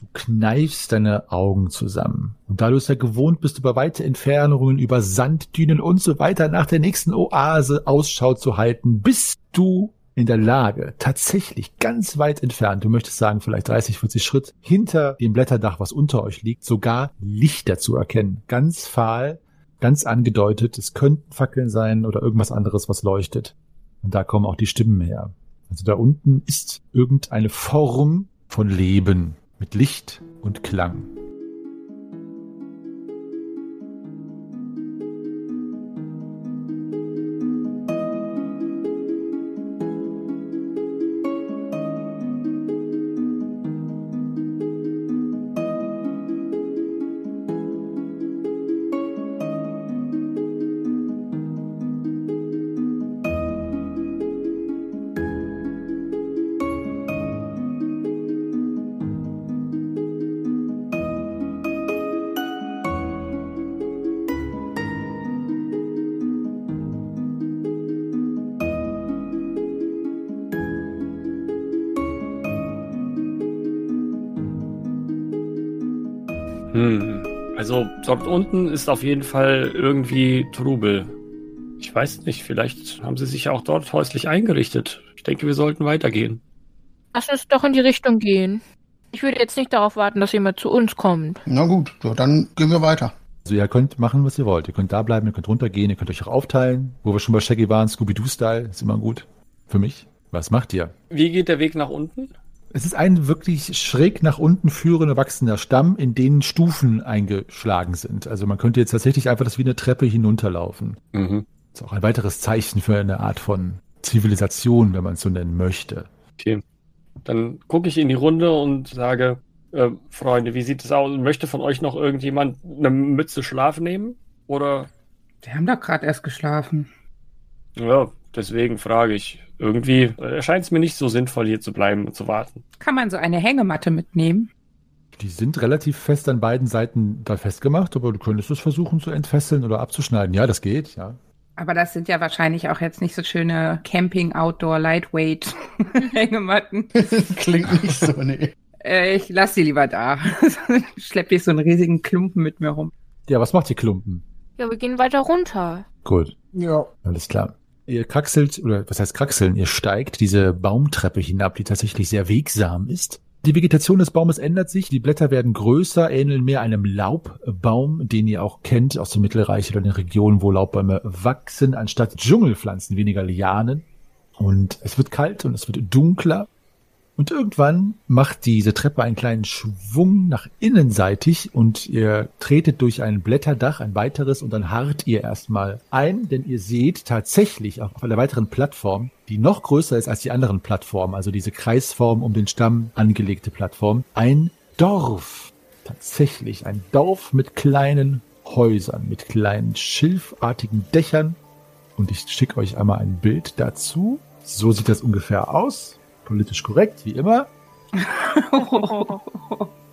[SPEAKER 1] Du kneifst deine Augen zusammen. Und da du es ja gewohnt bist, über weite Entfernungen, über Sanddünen und so weiter nach der nächsten Oase Ausschau zu halten, bist du in der Lage, tatsächlich ganz weit entfernt, du möchtest sagen vielleicht 30, 40 Schritt, hinter dem Blätterdach, was unter euch liegt, sogar Lichter zu erkennen. Ganz fahl, ganz angedeutet, es könnten Fackeln sein oder irgendwas anderes, was leuchtet. Und da kommen auch die Stimmen her. Also da unten ist irgendeine Form von Leben mit Licht und Klang.
[SPEAKER 3] Dort unten ist auf jeden Fall irgendwie Trubel. Ich weiß nicht, vielleicht haben sie sich ja auch dort häuslich eingerichtet. Ich denke, wir sollten weitergehen.
[SPEAKER 4] Lass uns doch in die Richtung gehen. Ich würde jetzt nicht darauf warten, dass jemand zu uns kommt.
[SPEAKER 6] Na gut, so, dann gehen wir weiter.
[SPEAKER 1] Also ihr könnt machen, was ihr wollt. Ihr könnt da bleiben, ihr könnt runtergehen, ihr könnt euch auch aufteilen. Wo wir schon bei Shaggy waren, Scooby-Doo-Style, ist immer gut. Für mich. Was macht ihr?
[SPEAKER 3] Wie geht der Weg nach unten?
[SPEAKER 1] Es ist ein wirklich schräg nach unten führender, wachsender Stamm, in den Stufen eingeschlagen sind. Also man könnte jetzt tatsächlich einfach das wie eine Treppe hinunterlaufen.
[SPEAKER 3] Mhm.
[SPEAKER 1] Das ist auch ein weiteres Zeichen für eine Art von Zivilisation, wenn man es so nennen möchte.
[SPEAKER 3] Okay. Dann gucke ich in die Runde und sage, äh, Freunde, wie sieht es aus? Möchte von euch noch irgendjemand eine Mütze Schlaf nehmen? Oder?
[SPEAKER 7] Wir haben doch gerade erst geschlafen.
[SPEAKER 3] Ja, deswegen frage ich. Irgendwie erscheint es mir nicht so sinnvoll, hier zu bleiben und zu warten.
[SPEAKER 7] Kann man so eine Hängematte mitnehmen?
[SPEAKER 1] Die sind relativ fest an beiden Seiten da festgemacht, aber du könntest es versuchen zu entfesseln oder abzuschneiden. Ja, das geht, ja.
[SPEAKER 7] Aber das sind ja wahrscheinlich auch jetzt nicht so schöne Camping, Outdoor, Lightweight Hängematten.
[SPEAKER 6] Klingt nicht so, nee.
[SPEAKER 7] Äh, ich lass die lieber da. Schlepp ich so einen riesigen Klumpen mit mir rum.
[SPEAKER 1] Ja, was macht ihr Klumpen?
[SPEAKER 4] Ja, wir gehen weiter runter.
[SPEAKER 1] Gut,
[SPEAKER 6] Ja.
[SPEAKER 1] alles klar. Ihr kraxelt, oder was heißt kraxeln? Ihr steigt diese Baumtreppe hinab, die tatsächlich sehr wegsam ist. Die Vegetation des Baumes ändert sich, die Blätter werden größer, ähneln mehr einem Laubbaum, den ihr auch kennt aus dem Mittelreich oder den Regionen, wo Laubbäume wachsen, anstatt Dschungelpflanzen, weniger Lianen. Und es wird kalt und es wird dunkler. Und irgendwann macht diese Treppe einen kleinen Schwung nach innenseitig und ihr tretet durch ein Blätterdach, ein weiteres, und dann harrt ihr erstmal ein, denn ihr seht tatsächlich auf einer weiteren Plattform, die noch größer ist als die anderen Plattformen, also diese Kreisform um den Stamm angelegte Plattform, ein Dorf. Tatsächlich ein Dorf mit kleinen Häusern, mit kleinen schilfartigen Dächern. Und ich schicke euch einmal ein Bild dazu. So sieht das ungefähr aus. Politisch korrekt, wie immer.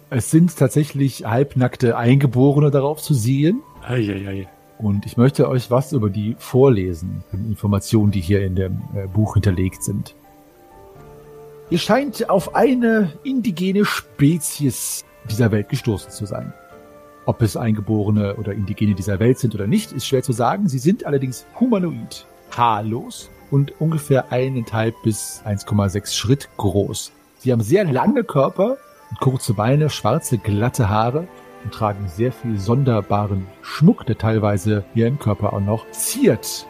[SPEAKER 1] Es sind tatsächlich halbnackte Eingeborene darauf zu sehen.
[SPEAKER 3] Eieiei.
[SPEAKER 1] Und ich möchte euch was über die vorlesen, Informationen, die hier in dem äh, Buch hinterlegt sind. Ihr scheint auf eine indigene Spezies dieser Welt gestoßen zu sein. Ob es Eingeborene oder Indigene dieser Welt sind oder nicht, ist schwer zu sagen. Sie sind allerdings humanoid, haarlos und ungefähr eineinhalb bis 1,6 Schritt groß. Sie haben sehr lange Körper und kurze Beine, schwarze, glatte Haare und tragen sehr viel sonderbaren Schmuck, der teilweise ihren Körper auch noch ziert.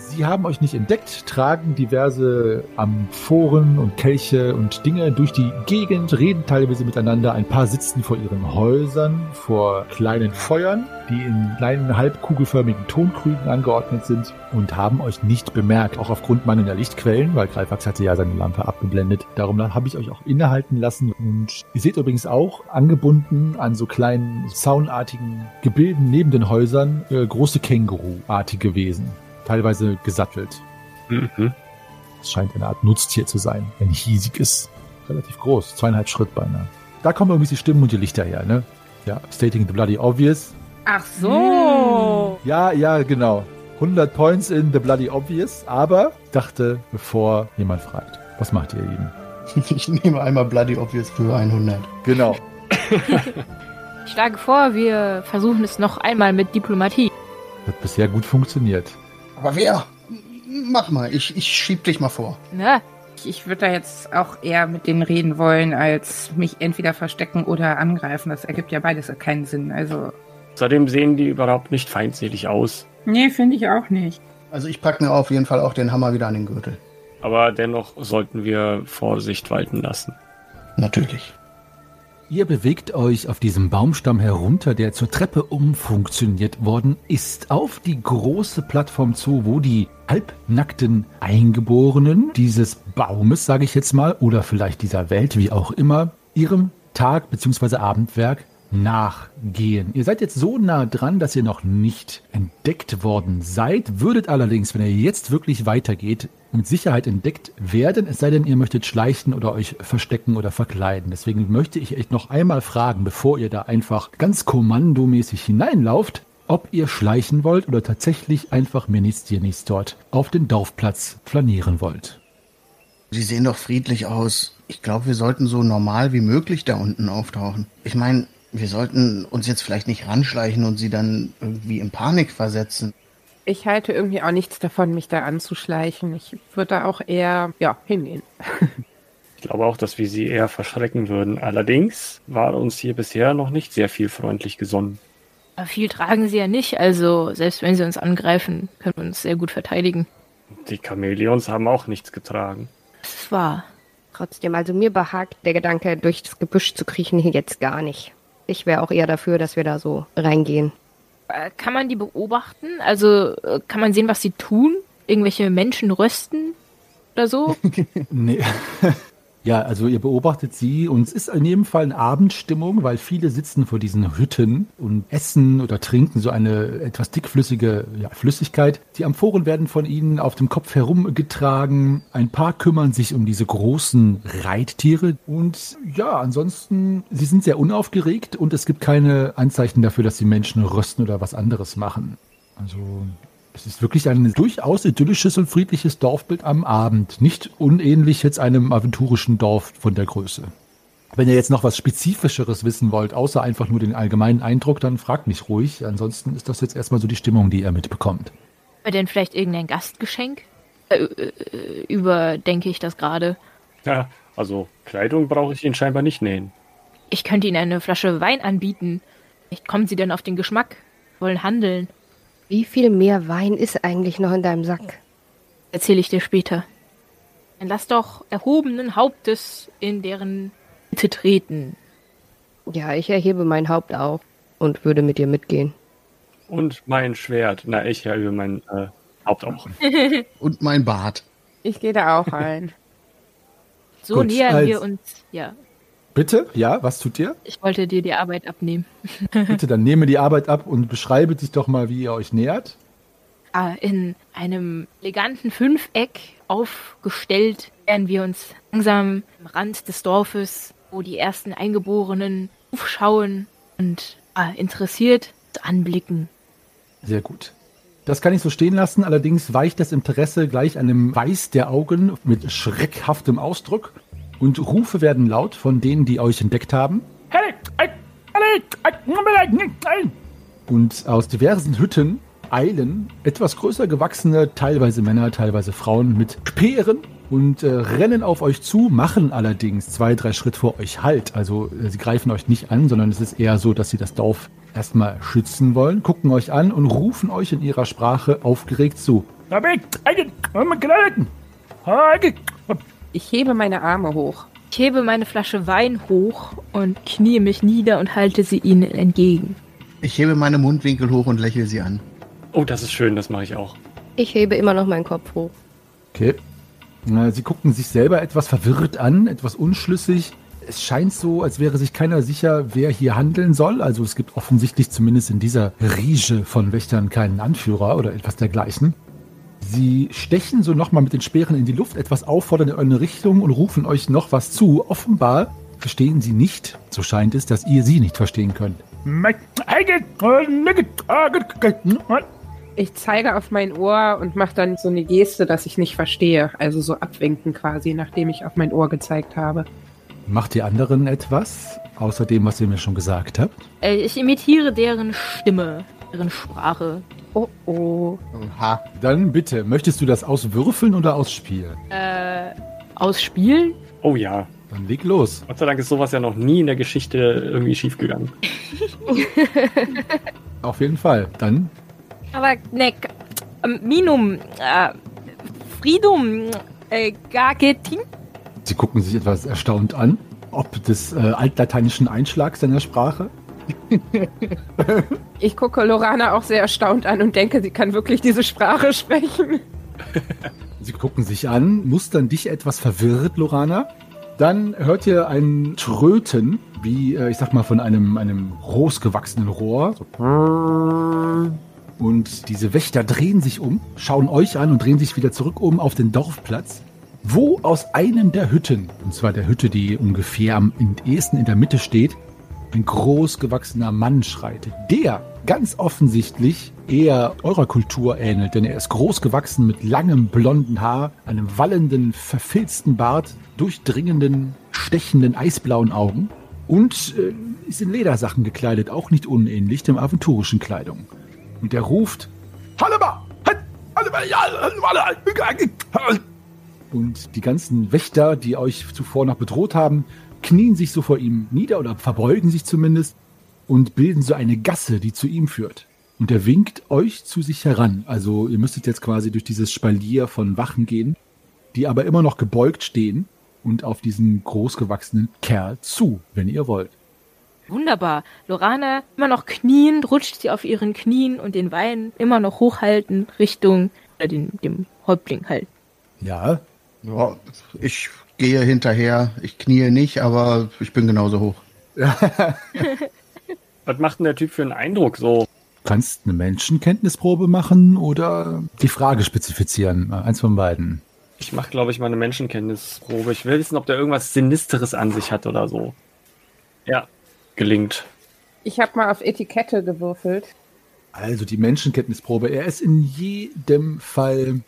[SPEAKER 1] Sie haben euch nicht entdeckt, tragen diverse Amphoren und Kelche und Dinge durch die Gegend, reden teilweise miteinander. Ein paar sitzen vor ihren Häusern, vor kleinen Feuern, die in kleinen halbkugelförmigen Tonkrügen angeordnet sind und haben euch nicht bemerkt, auch aufgrund mangelnder Lichtquellen, weil Greifax hatte ja seine Lampe abgeblendet. Darum habe ich euch auch innehalten lassen und ihr seht übrigens auch angebunden an so kleinen zaunartigen Gebilden neben den Häusern äh, große Känguru-artige Wesen teilweise gesattelt.
[SPEAKER 3] Mhm.
[SPEAKER 1] Es scheint eine Art Nutztier zu sein. Ein hiesiges, relativ groß, zweieinhalb Schritt beinahe. Da kommen irgendwie die Stimmen und die Lichter her, ne? Ja, stating the bloody obvious.
[SPEAKER 7] Ach so.
[SPEAKER 1] Ja, ja, genau. 100 Points in the bloody obvious, aber dachte, bevor jemand fragt. Was macht ihr eben?
[SPEAKER 6] Ich nehme einmal Bloody Obvious für 100.
[SPEAKER 1] Genau.
[SPEAKER 4] Ich schlage vor, wir versuchen es noch einmal mit Diplomatie.
[SPEAKER 1] Hat bisher gut funktioniert.
[SPEAKER 6] Aber wer? Mach mal, ich, ich schieb dich mal vor.
[SPEAKER 4] Na,
[SPEAKER 7] Ich, ich würde da jetzt auch eher mit denen reden wollen, als mich entweder verstecken oder angreifen. Das ergibt ja beides keinen Sinn. Also,
[SPEAKER 3] Außerdem sehen die überhaupt nicht feindselig aus.
[SPEAKER 7] nee, finde ich auch nicht.
[SPEAKER 6] Also ich packe mir auf jeden Fall auch den Hammer wieder an den Gürtel.
[SPEAKER 3] Aber dennoch sollten wir Vorsicht walten lassen.
[SPEAKER 6] Natürlich.
[SPEAKER 1] Ihr bewegt euch auf diesem Baumstamm herunter, der zur Treppe umfunktioniert worden ist, auf die große Plattform zu, wo die halbnackten Eingeborenen dieses Baumes, sage ich jetzt mal, oder vielleicht dieser Welt, wie auch immer, ihrem Tag- bzw. Abendwerk nachgehen. Ihr seid jetzt so nah dran, dass ihr noch nicht entdeckt worden seid, würdet allerdings, wenn ihr jetzt wirklich weitergeht, mit Sicherheit entdeckt werden, es sei denn, ihr möchtet schleichen oder euch verstecken oder verkleiden. Deswegen möchte ich euch noch einmal fragen, bevor ihr da einfach ganz kommandomäßig hineinlauft, ob ihr schleichen wollt oder tatsächlich einfach Ministiernis dort auf den Dorfplatz flanieren wollt.
[SPEAKER 6] Sie sehen doch friedlich aus. Ich glaube, wir sollten so normal wie möglich da unten auftauchen. Ich meine, wir sollten uns jetzt vielleicht nicht ranschleichen und sie dann irgendwie in Panik versetzen.
[SPEAKER 7] Ich halte irgendwie auch nichts davon, mich da anzuschleichen. Ich würde da auch eher, ja, hingehen.
[SPEAKER 3] Ich glaube auch, dass wir sie eher verschrecken würden. Allerdings war uns hier bisher noch nicht sehr viel freundlich gesonnen.
[SPEAKER 4] aber viel tragen sie ja nicht, also selbst wenn sie uns angreifen, können wir uns sehr gut verteidigen.
[SPEAKER 3] Die Chamäleons haben auch nichts getragen.
[SPEAKER 4] Das ist wahr.
[SPEAKER 5] Trotzdem, also mir behagt der Gedanke, durch das Gebüsch zu kriechen, hier jetzt gar nicht. Ich wäre auch eher dafür, dass wir da so reingehen.
[SPEAKER 4] Äh, Kann man die beobachten? Also äh, kann man sehen, was sie tun? Irgendwelche Menschen rösten oder so?
[SPEAKER 1] Nee. Ja, also ihr beobachtet sie und es ist in jedem Fall eine Abendstimmung, weil viele sitzen vor diesen Hütten und essen oder trinken so eine etwas dickflüssige ja, Flüssigkeit. Die Amphoren werden von ihnen auf dem Kopf herumgetragen. Ein paar kümmern sich um diese großen Reittiere und ja, ansonsten, sie sind sehr unaufgeregt und es gibt keine Anzeichen dafür, dass die Menschen rösten oder was anderes machen. Also es ist wirklich ein durchaus idyllisches und friedliches Dorfbild am Abend. Nicht unähnlich jetzt einem aventurischen Dorf von der Größe. Wenn ihr jetzt noch was Spezifischeres wissen wollt, außer einfach nur den allgemeinen Eindruck, dann fragt mich ruhig. Ansonsten ist das jetzt erstmal so die Stimmung, die ihr mitbekommt.
[SPEAKER 4] War denn vielleicht irgendein Gastgeschenk? Äh, äh, überdenke ich das gerade.
[SPEAKER 3] Ja, also Kleidung brauche ich Ihnen scheinbar nicht nähen.
[SPEAKER 4] Ich könnte Ihnen eine Flasche Wein anbieten. Vielleicht kommen Sie denn auf den Geschmack, wollen handeln.
[SPEAKER 5] Wie viel mehr Wein ist eigentlich noch in deinem Sack?
[SPEAKER 4] Erzähle ich dir später. Dann lass doch erhobenen Hauptes in deren Mitte treten.
[SPEAKER 5] Ja, ich erhebe mein Haupt auf und würde mit dir mitgehen.
[SPEAKER 3] Und mein Schwert. Na, ich über mein äh, Haupt auch.
[SPEAKER 6] Und mein Bart.
[SPEAKER 7] Ich gehe da auch rein.
[SPEAKER 4] So
[SPEAKER 1] Gut,
[SPEAKER 4] nähern wir uns. Ja,
[SPEAKER 1] Bitte? Ja, was tut ihr?
[SPEAKER 4] ich wollte dir die Arbeit abnehmen.
[SPEAKER 1] Bitte, dann nehme die Arbeit ab und beschreibe dich doch mal, wie ihr euch nähert.
[SPEAKER 4] Ah, in einem eleganten Fünfeck aufgestellt wären wir uns langsam am Rand des Dorfes, wo die ersten Eingeborenen aufschauen und ah, interessiert anblicken.
[SPEAKER 1] Sehr gut. Das kann ich so stehen lassen, allerdings weicht das Interesse gleich einem Weiß der Augen mit schreckhaftem Ausdruck und Rufe werden laut von denen, die euch entdeckt haben. Und aus diversen Hütten eilen etwas größer gewachsene, teilweise Männer, teilweise Frauen mit Speeren und äh, rennen auf euch zu, machen allerdings zwei, drei Schritt vor euch Halt. Also äh, sie greifen euch nicht an, sondern es ist eher so, dass sie das Dorf erstmal schützen wollen, gucken euch an und rufen euch in ihrer Sprache aufgeregt zu.
[SPEAKER 7] Ich hebe meine Arme hoch.
[SPEAKER 4] Ich hebe meine Flasche Wein hoch und knie mich nieder und halte sie ihnen entgegen.
[SPEAKER 6] Ich hebe meine Mundwinkel hoch und lächle sie an.
[SPEAKER 3] Oh, das ist schön, das mache ich auch.
[SPEAKER 5] Ich hebe immer noch meinen Kopf hoch.
[SPEAKER 1] Okay. Na, Sie gucken sich selber etwas verwirrt an, etwas unschlüssig. Es scheint so, als wäre sich keiner sicher, wer hier handeln soll. Also es gibt offensichtlich zumindest in dieser Riege von Wächtern keinen Anführer oder etwas dergleichen. Sie stechen so nochmal mit den Speeren in die Luft, etwas auffordernd in eine Richtung und rufen euch noch was zu. Offenbar verstehen sie nicht, so scheint es, dass ihr sie nicht verstehen könnt.
[SPEAKER 7] Ich zeige auf mein Ohr und mache dann so eine Geste, dass ich nicht verstehe. Also so abwinken quasi, nachdem ich auf mein Ohr gezeigt habe.
[SPEAKER 1] Macht ihr anderen etwas, außer dem, was ihr mir schon gesagt habt?
[SPEAKER 4] Äh, ich imitiere deren Stimme, deren Sprache.
[SPEAKER 7] Oh oh.
[SPEAKER 6] Oha.
[SPEAKER 1] Dann bitte, möchtest du das auswürfeln oder ausspielen?
[SPEAKER 4] Äh, ausspielen?
[SPEAKER 3] Oh ja.
[SPEAKER 1] Dann leg los.
[SPEAKER 3] Gott sei Dank ist sowas ja noch nie in der Geschichte irgendwie schiefgegangen.
[SPEAKER 1] Auf jeden Fall. Dann
[SPEAKER 4] Aber, ne, ähm, Minum, äh, Fridum, äh, Gagetin?
[SPEAKER 1] Sie gucken sich etwas erstaunt an, ob des äh, altlateinischen Einschlags seiner Sprache.
[SPEAKER 7] Ich gucke Lorana auch sehr erstaunt an und denke, sie kann wirklich diese Sprache sprechen.
[SPEAKER 1] Sie gucken sich an, mustern dich etwas verwirrt, Lorana. Dann hört ihr ein Tröten, wie, äh, ich sag mal, von einem, einem großgewachsenen Rohr. Und diese Wächter drehen sich um, schauen euch an und drehen sich wieder zurück um auf den Dorfplatz, wo aus einem der Hütten, und zwar der Hütte, die ungefähr am ehesten in der Mitte steht, ein großgewachsener Mann schreitet, der ganz offensichtlich eher eurer Kultur ähnelt, denn er ist groß gewachsen mit langem blonden Haar, einem wallenden, verfilzten Bart, durchdringenden, stechenden, eisblauen Augen und äh, ist in Ledersachen gekleidet, auch nicht unähnlich dem aventurischen Kleidung. Und er ruft, Hallebar! Und die ganzen Wächter, die euch zuvor noch bedroht haben, knien sich so vor ihm nieder oder verbeugen sich zumindest und bilden so eine Gasse, die zu ihm führt. Und er winkt euch zu sich heran. Also ihr müsstet jetzt quasi durch dieses Spalier von Wachen gehen, die aber immer noch gebeugt stehen und auf diesen großgewachsenen Kerl zu, wenn ihr wollt.
[SPEAKER 4] Wunderbar. Lorana immer noch kniend, rutscht sie auf ihren Knien und den Wein immer noch hochhalten Richtung äh, den, dem Häuptling halt.
[SPEAKER 1] Ja,
[SPEAKER 6] Ja, ich gehe hinterher. Ich knie nicht, aber ich bin genauso hoch.
[SPEAKER 3] Was macht denn der Typ für einen Eindruck so?
[SPEAKER 1] kannst eine Menschenkenntnisprobe machen oder die Frage spezifizieren. Eins von beiden.
[SPEAKER 3] Ich mache, glaube ich, mal eine Menschenkenntnisprobe. Ich will wissen, ob der irgendwas Sinisteres an sich hat oder so. Ja, gelingt.
[SPEAKER 7] Ich habe mal auf Etikette gewürfelt.
[SPEAKER 1] Also die Menschenkenntnisprobe. Er ist in jedem Fall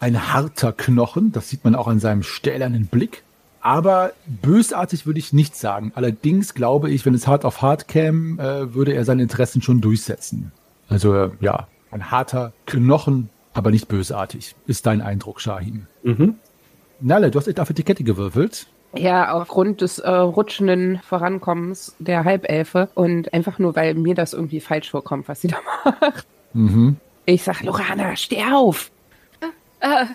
[SPEAKER 1] ein harter Knochen. Das sieht man auch an seinem stählernen Blick. Aber bösartig würde ich nicht sagen. Allerdings glaube ich, wenn es hart auf hart käme, äh, würde er seine Interessen schon durchsetzen. Also äh, ja, ein harter Knochen, aber nicht bösartig. Ist dein Eindruck, Shahin.
[SPEAKER 3] Mhm.
[SPEAKER 1] Nalle, du hast auf Etikette gewürfelt.
[SPEAKER 7] Ja, aufgrund des äh, rutschenden Vorankommens der Halbelfe und einfach nur, weil mir das irgendwie falsch vorkommt, was sie da macht.
[SPEAKER 1] Mhm.
[SPEAKER 7] Ich sag, Lorana, steh auf!
[SPEAKER 4] Äh,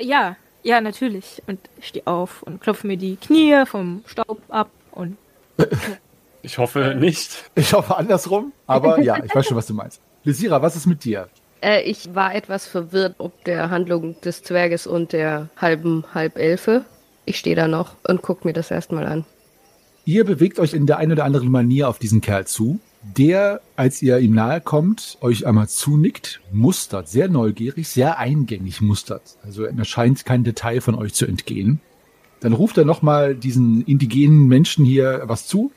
[SPEAKER 4] ja, ja, natürlich. Und ich stehe auf und klopfe mir die Knie vom Staub ab und
[SPEAKER 3] Ich hoffe nicht.
[SPEAKER 1] Ich hoffe andersrum, aber ja, ich weiß schon, was du meinst. Lysira, was ist mit dir?
[SPEAKER 5] Äh, ich war etwas verwirrt ob der Handlung des Zwerges und der halben Halbelfe. Ich stehe da noch und guck mir das erstmal an.
[SPEAKER 1] Ihr bewegt euch in der einen oder anderen Manier auf diesen Kerl zu, der, als ihr ihm nahe kommt, euch einmal zunickt, mustert, sehr neugierig, sehr eingängig mustert. Also er scheint kein Detail von euch zu entgehen. Dann ruft er nochmal diesen indigenen Menschen hier was zu.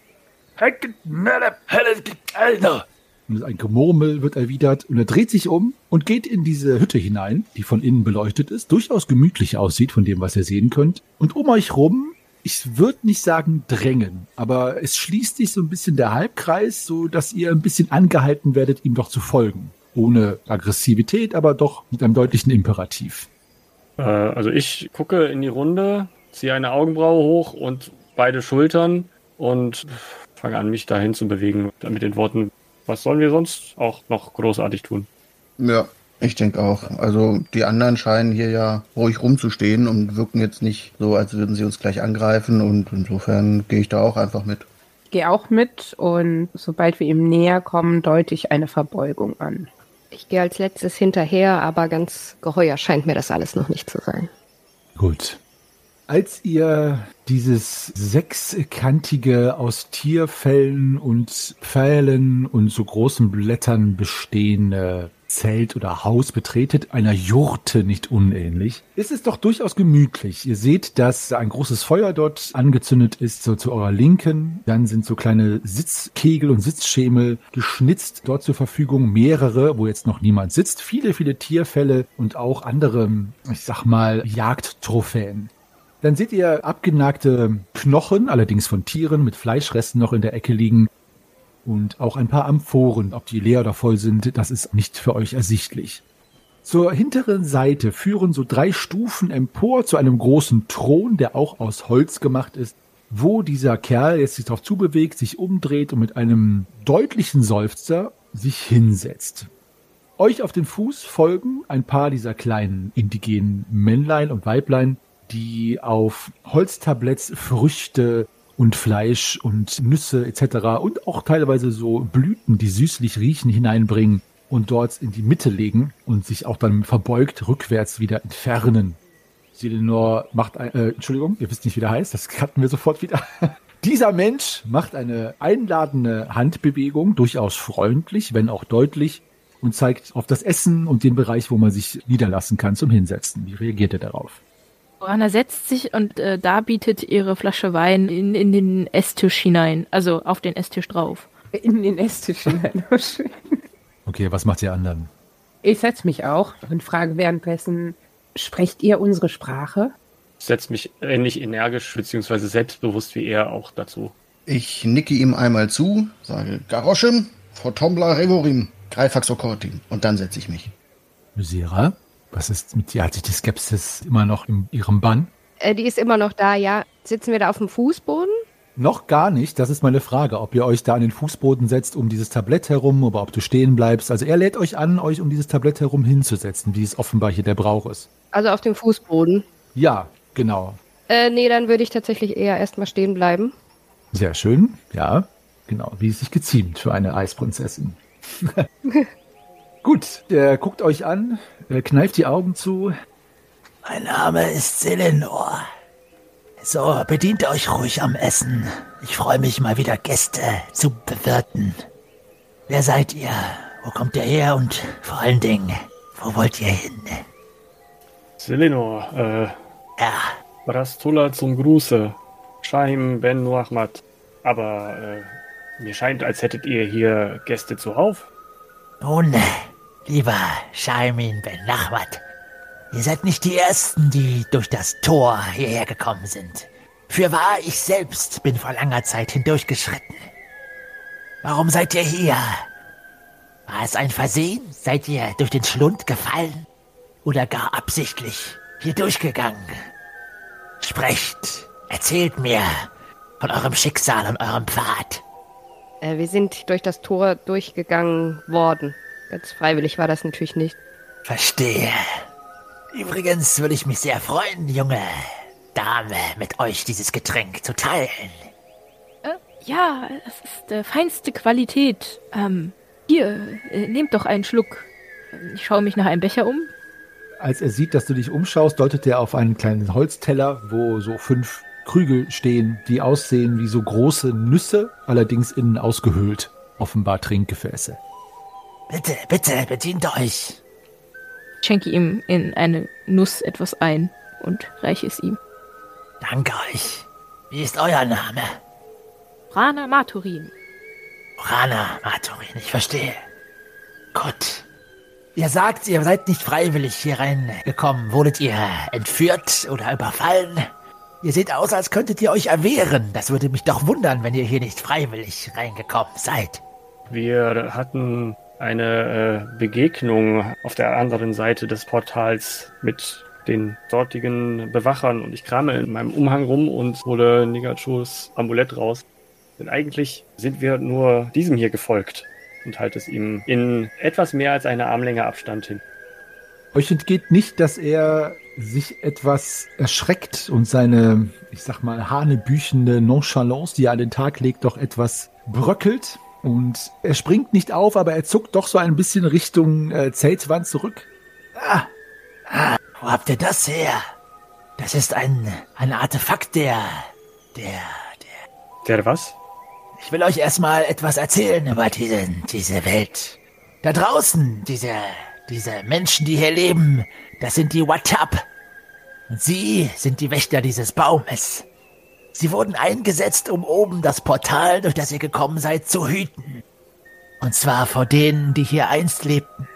[SPEAKER 1] Und ein Gemurmel wird erwidert und er dreht sich um und geht in diese Hütte hinein, die von innen beleuchtet ist, durchaus gemütlich aussieht von dem, was ihr sehen könnt. Und um euch rum, ich würde nicht sagen drängen, aber es schließt sich so ein bisschen der Halbkreis, so dass ihr ein bisschen angehalten werdet, ihm doch zu folgen. Ohne Aggressivität, aber doch mit einem deutlichen Imperativ.
[SPEAKER 3] Äh, also ich gucke in die Runde, ziehe eine Augenbraue hoch und beide Schultern und fange an, mich dahin zu bewegen mit den Worten, was sollen wir sonst auch noch großartig tun?
[SPEAKER 6] Ja, ich denke auch. Also die anderen scheinen hier ja ruhig rumzustehen und wirken jetzt nicht so, als würden sie uns gleich angreifen. Und insofern gehe ich da auch einfach mit.
[SPEAKER 7] Ich gehe auch mit und sobald wir ihm näher kommen, deute ich eine Verbeugung an.
[SPEAKER 5] Ich gehe als letztes hinterher, aber ganz geheuer scheint mir das alles noch nicht zu sein.
[SPEAKER 1] Gut. Als ihr dieses sechskantige, aus Tierfellen und Pfählen und so großen Blättern bestehende Zelt oder Haus betretet, einer Jurte nicht unähnlich, ist es doch durchaus gemütlich. Ihr seht, dass ein großes Feuer dort angezündet ist, so zu eurer Linken. Dann sind so kleine Sitzkegel und Sitzschemel geschnitzt dort zur Verfügung. Mehrere, wo jetzt noch niemand sitzt. Viele, viele Tierfälle und auch andere, ich sag mal, Jagdtrophäen. Dann seht ihr abgenagte Knochen, allerdings von Tieren mit Fleischresten noch in der Ecke liegen. Und auch ein paar Amphoren, ob die leer oder voll sind, das ist nicht für euch ersichtlich. Zur hinteren Seite führen so drei Stufen empor zu einem großen Thron, der auch aus Holz gemacht ist, wo dieser Kerl jetzt sich darauf zubewegt, sich umdreht und mit einem deutlichen Seufzer sich hinsetzt. Euch auf den Fuß folgen ein paar dieser kleinen indigenen Männlein und Weiblein, die auf Holztabletts Früchte und Fleisch und Nüsse etc. und auch teilweise so Blüten, die süßlich riechen, hineinbringen und dort in die Mitte legen und sich auch dann verbeugt rückwärts wieder entfernen. Selenor macht ein, äh, Entschuldigung, ihr wisst nicht, wie der heißt, das cutten wir sofort wieder. Dieser Mensch macht eine einladende Handbewegung, durchaus freundlich, wenn auch deutlich, und zeigt auf das Essen und den Bereich, wo man sich niederlassen kann zum Hinsetzen. Wie reagiert er darauf?
[SPEAKER 4] Johanna setzt sich und äh, da bietet ihre Flasche Wein in, in den Esstisch hinein, also auf den Esstisch drauf.
[SPEAKER 7] In den Esstisch hinein. Schön.
[SPEAKER 1] Okay, was macht ihr anderen?
[SPEAKER 7] Ich setze mich auch und frage währenddessen, sprecht ihr unsere Sprache?
[SPEAKER 3] Ich setze mich ähnlich energisch bzw. selbstbewusst wie er auch dazu.
[SPEAKER 6] Ich nicke ihm einmal zu, sage Garoschem, Fotombla Revorim, Greifax Okortim. Und dann setze ich mich.
[SPEAKER 1] Lysera, was ist mit dir? Hat sich die Skepsis immer noch in ihrem Bann?
[SPEAKER 5] Äh, die ist immer noch da, ja. Sitzen wir da auf dem Fußboden?
[SPEAKER 1] Noch gar nicht. Das ist meine Frage, ob ihr euch da an den Fußboden setzt um dieses Tablett herum oder ob du stehen bleibst. Also er lädt euch an, euch um dieses Tablett herum hinzusetzen, wie es offenbar hier der Brauch ist.
[SPEAKER 5] Also auf dem Fußboden.
[SPEAKER 1] Ja, genau.
[SPEAKER 5] Äh, nee, dann würde ich tatsächlich eher erstmal stehen bleiben.
[SPEAKER 1] Sehr schön, ja. Genau, wie es sich geziemt für eine Eisprinzessin. Gut, er guckt euch an, er kneift die Augen zu.
[SPEAKER 9] Mein Name ist Selenor. So, bedient euch ruhig am Essen. Ich freue mich mal wieder Gäste zu bewirten. Wer seid ihr? Wo kommt ihr her? Und vor allen Dingen, wo wollt ihr hin?
[SPEAKER 3] Selenor, äh.
[SPEAKER 9] Ja.
[SPEAKER 3] Brastula zum Gruße. Shaim Ben Muhammad. Aber, äh, mir scheint, als hättet ihr hier Gäste zuhauf.
[SPEAKER 9] Nun, lieber Shaimin Ben Nachmat, ihr seid nicht die Ersten, die durch das Tor hierher gekommen sind. Für wahr, ich selbst bin vor langer Zeit hindurchgeschritten. Warum seid ihr hier? War es ein Versehen? Seid ihr durch den Schlund gefallen? Oder gar absichtlich hier durchgegangen? Sprecht, erzählt mir von eurem Schicksal und eurem Pfad.
[SPEAKER 5] Äh, wir sind durch das Tor durchgegangen worden. Ganz freiwillig war das natürlich nicht.
[SPEAKER 9] Verstehe. Übrigens würde ich mich sehr freuen, junge Dame, mit euch dieses Getränk zu teilen.
[SPEAKER 4] Äh, ja, es ist äh, feinste Qualität. Ähm, hier, äh, nehmt doch einen Schluck. Ich schaue mich nach einem Becher um.
[SPEAKER 1] Als er sieht, dass du dich umschaust, deutet er auf einen kleinen Holzteller, wo so fünf Krügel stehen, die aussehen wie so große Nüsse, allerdings innen ausgehöhlt. Offenbar Trinkgefäße.
[SPEAKER 9] Bitte, bitte, bedient euch.
[SPEAKER 4] Ich schenke ihm in eine Nuss etwas ein und reiche es ihm.
[SPEAKER 9] Danke euch. Wie ist euer Name?
[SPEAKER 4] Rana Maturin.
[SPEAKER 9] Rana Maturin, ich verstehe. Gut. Ihr sagt, ihr seid nicht freiwillig hier reingekommen. Wurdet ihr entführt oder überfallen? Ihr seht aus, als könntet ihr euch erwehren. Das würde mich doch wundern, wenn ihr hier nicht freiwillig reingekommen seid.
[SPEAKER 3] Wir hatten eine äh, Begegnung auf der anderen Seite des Portals mit den dortigen Bewachern und ich krame in meinem Umhang rum und hole Nigachus Amulett raus. Denn eigentlich sind wir nur diesem hier gefolgt und halte es ihm in etwas mehr als eine Armlänge Abstand hin.
[SPEAKER 1] Euch entgeht nicht, dass er sich etwas erschreckt und seine, ich sag mal, hanebüchende Nonchalance, die er an den Tag legt, doch etwas bröckelt. Und er springt nicht auf, aber er zuckt doch so ein bisschen Richtung äh, Zeltwand zurück.
[SPEAKER 9] Ah, ah, wo habt ihr das her? Das ist ein, ein Artefakt der, der,
[SPEAKER 3] der. Der was?
[SPEAKER 9] Ich will euch erstmal etwas erzählen über diese, diese Welt. Da draußen, diese, diese Menschen, die hier leben, das sind die Watap. Und sie sind die Wächter dieses Baumes. Sie wurden eingesetzt, um oben das Portal, durch das ihr gekommen seid, zu hüten. Und zwar vor denen, die hier einst lebten.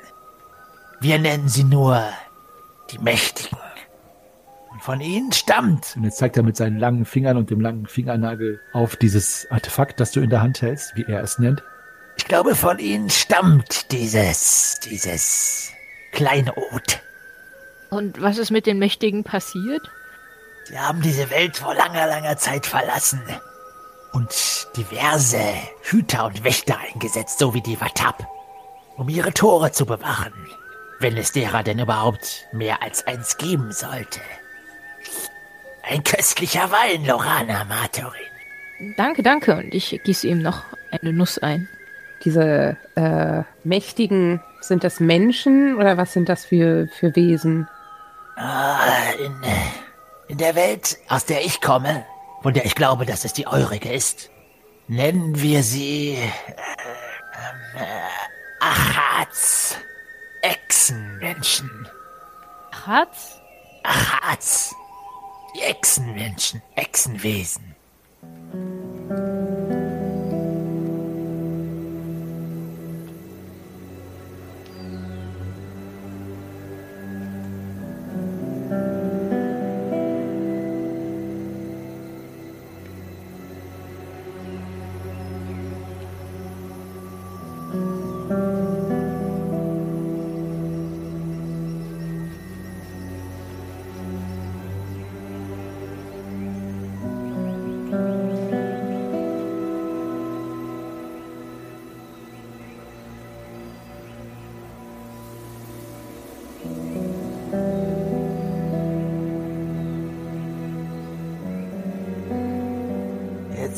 [SPEAKER 9] Wir nennen sie nur die Mächtigen. Und von ihnen stammt.
[SPEAKER 1] Und jetzt zeigt er mit seinen langen Fingern und dem langen Fingernagel auf dieses Artefakt, das du in der Hand hältst, wie er es nennt.
[SPEAKER 9] Ich glaube, von ihnen stammt dieses, dieses Kleinod.
[SPEAKER 4] Und was ist mit den Mächtigen passiert?
[SPEAKER 9] Sie haben diese Welt vor langer, langer Zeit verlassen und diverse Hüter und Wächter eingesetzt, so wie die Watap, um ihre Tore zu bewachen, wenn es derer denn überhaupt mehr als eins geben sollte. Ein köstlicher Wein, Lorana Matorin.
[SPEAKER 4] Danke, danke. Und ich gieße ihm noch eine Nuss ein.
[SPEAKER 7] Diese äh, Mächtigen, sind das Menschen oder was sind das für, für Wesen?
[SPEAKER 9] Ah, in, in der Welt, aus der ich komme, von der ich glaube, dass es die eurige ist, nennen wir sie äh, äh, Achats. Echsenmenschen.
[SPEAKER 4] Achatz?
[SPEAKER 9] Achats. Die Echsenmenschen, Echsenwesen.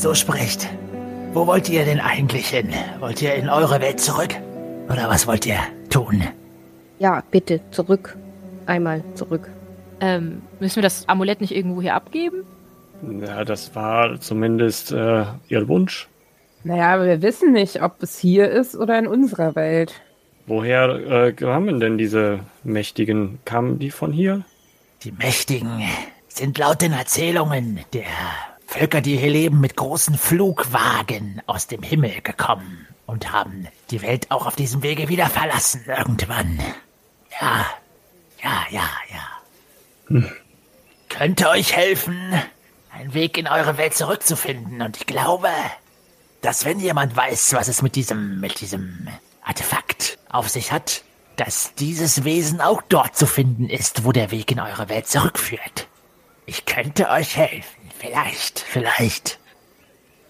[SPEAKER 9] So spricht, wo wollt ihr denn eigentlich hin? Wollt ihr in eure Welt zurück? Oder was wollt ihr tun?
[SPEAKER 5] Ja, bitte, zurück. Einmal zurück.
[SPEAKER 4] Ähm, müssen wir das Amulett nicht irgendwo hier abgeben?
[SPEAKER 3] Ja, das war zumindest äh, ihr Wunsch.
[SPEAKER 7] Naja, aber wir wissen nicht, ob es hier ist oder in unserer Welt.
[SPEAKER 3] Woher äh, kamen denn diese Mächtigen? Kamen die von hier?
[SPEAKER 9] Die Mächtigen sind laut den Erzählungen der Völker, die hier leben, mit großen Flugwagen aus dem Himmel gekommen und haben die Welt auch auf diesem Wege wieder verlassen irgendwann. Ja, ja, ja, ja. Könnte euch helfen, einen Weg in eure Welt zurückzufinden. Und ich glaube, dass wenn jemand weiß, was es mit diesem, mit diesem Artefakt auf sich hat, dass dieses Wesen auch dort zu finden ist, wo der Weg in eure Welt zurückführt. Ich könnte euch helfen. Vielleicht, vielleicht.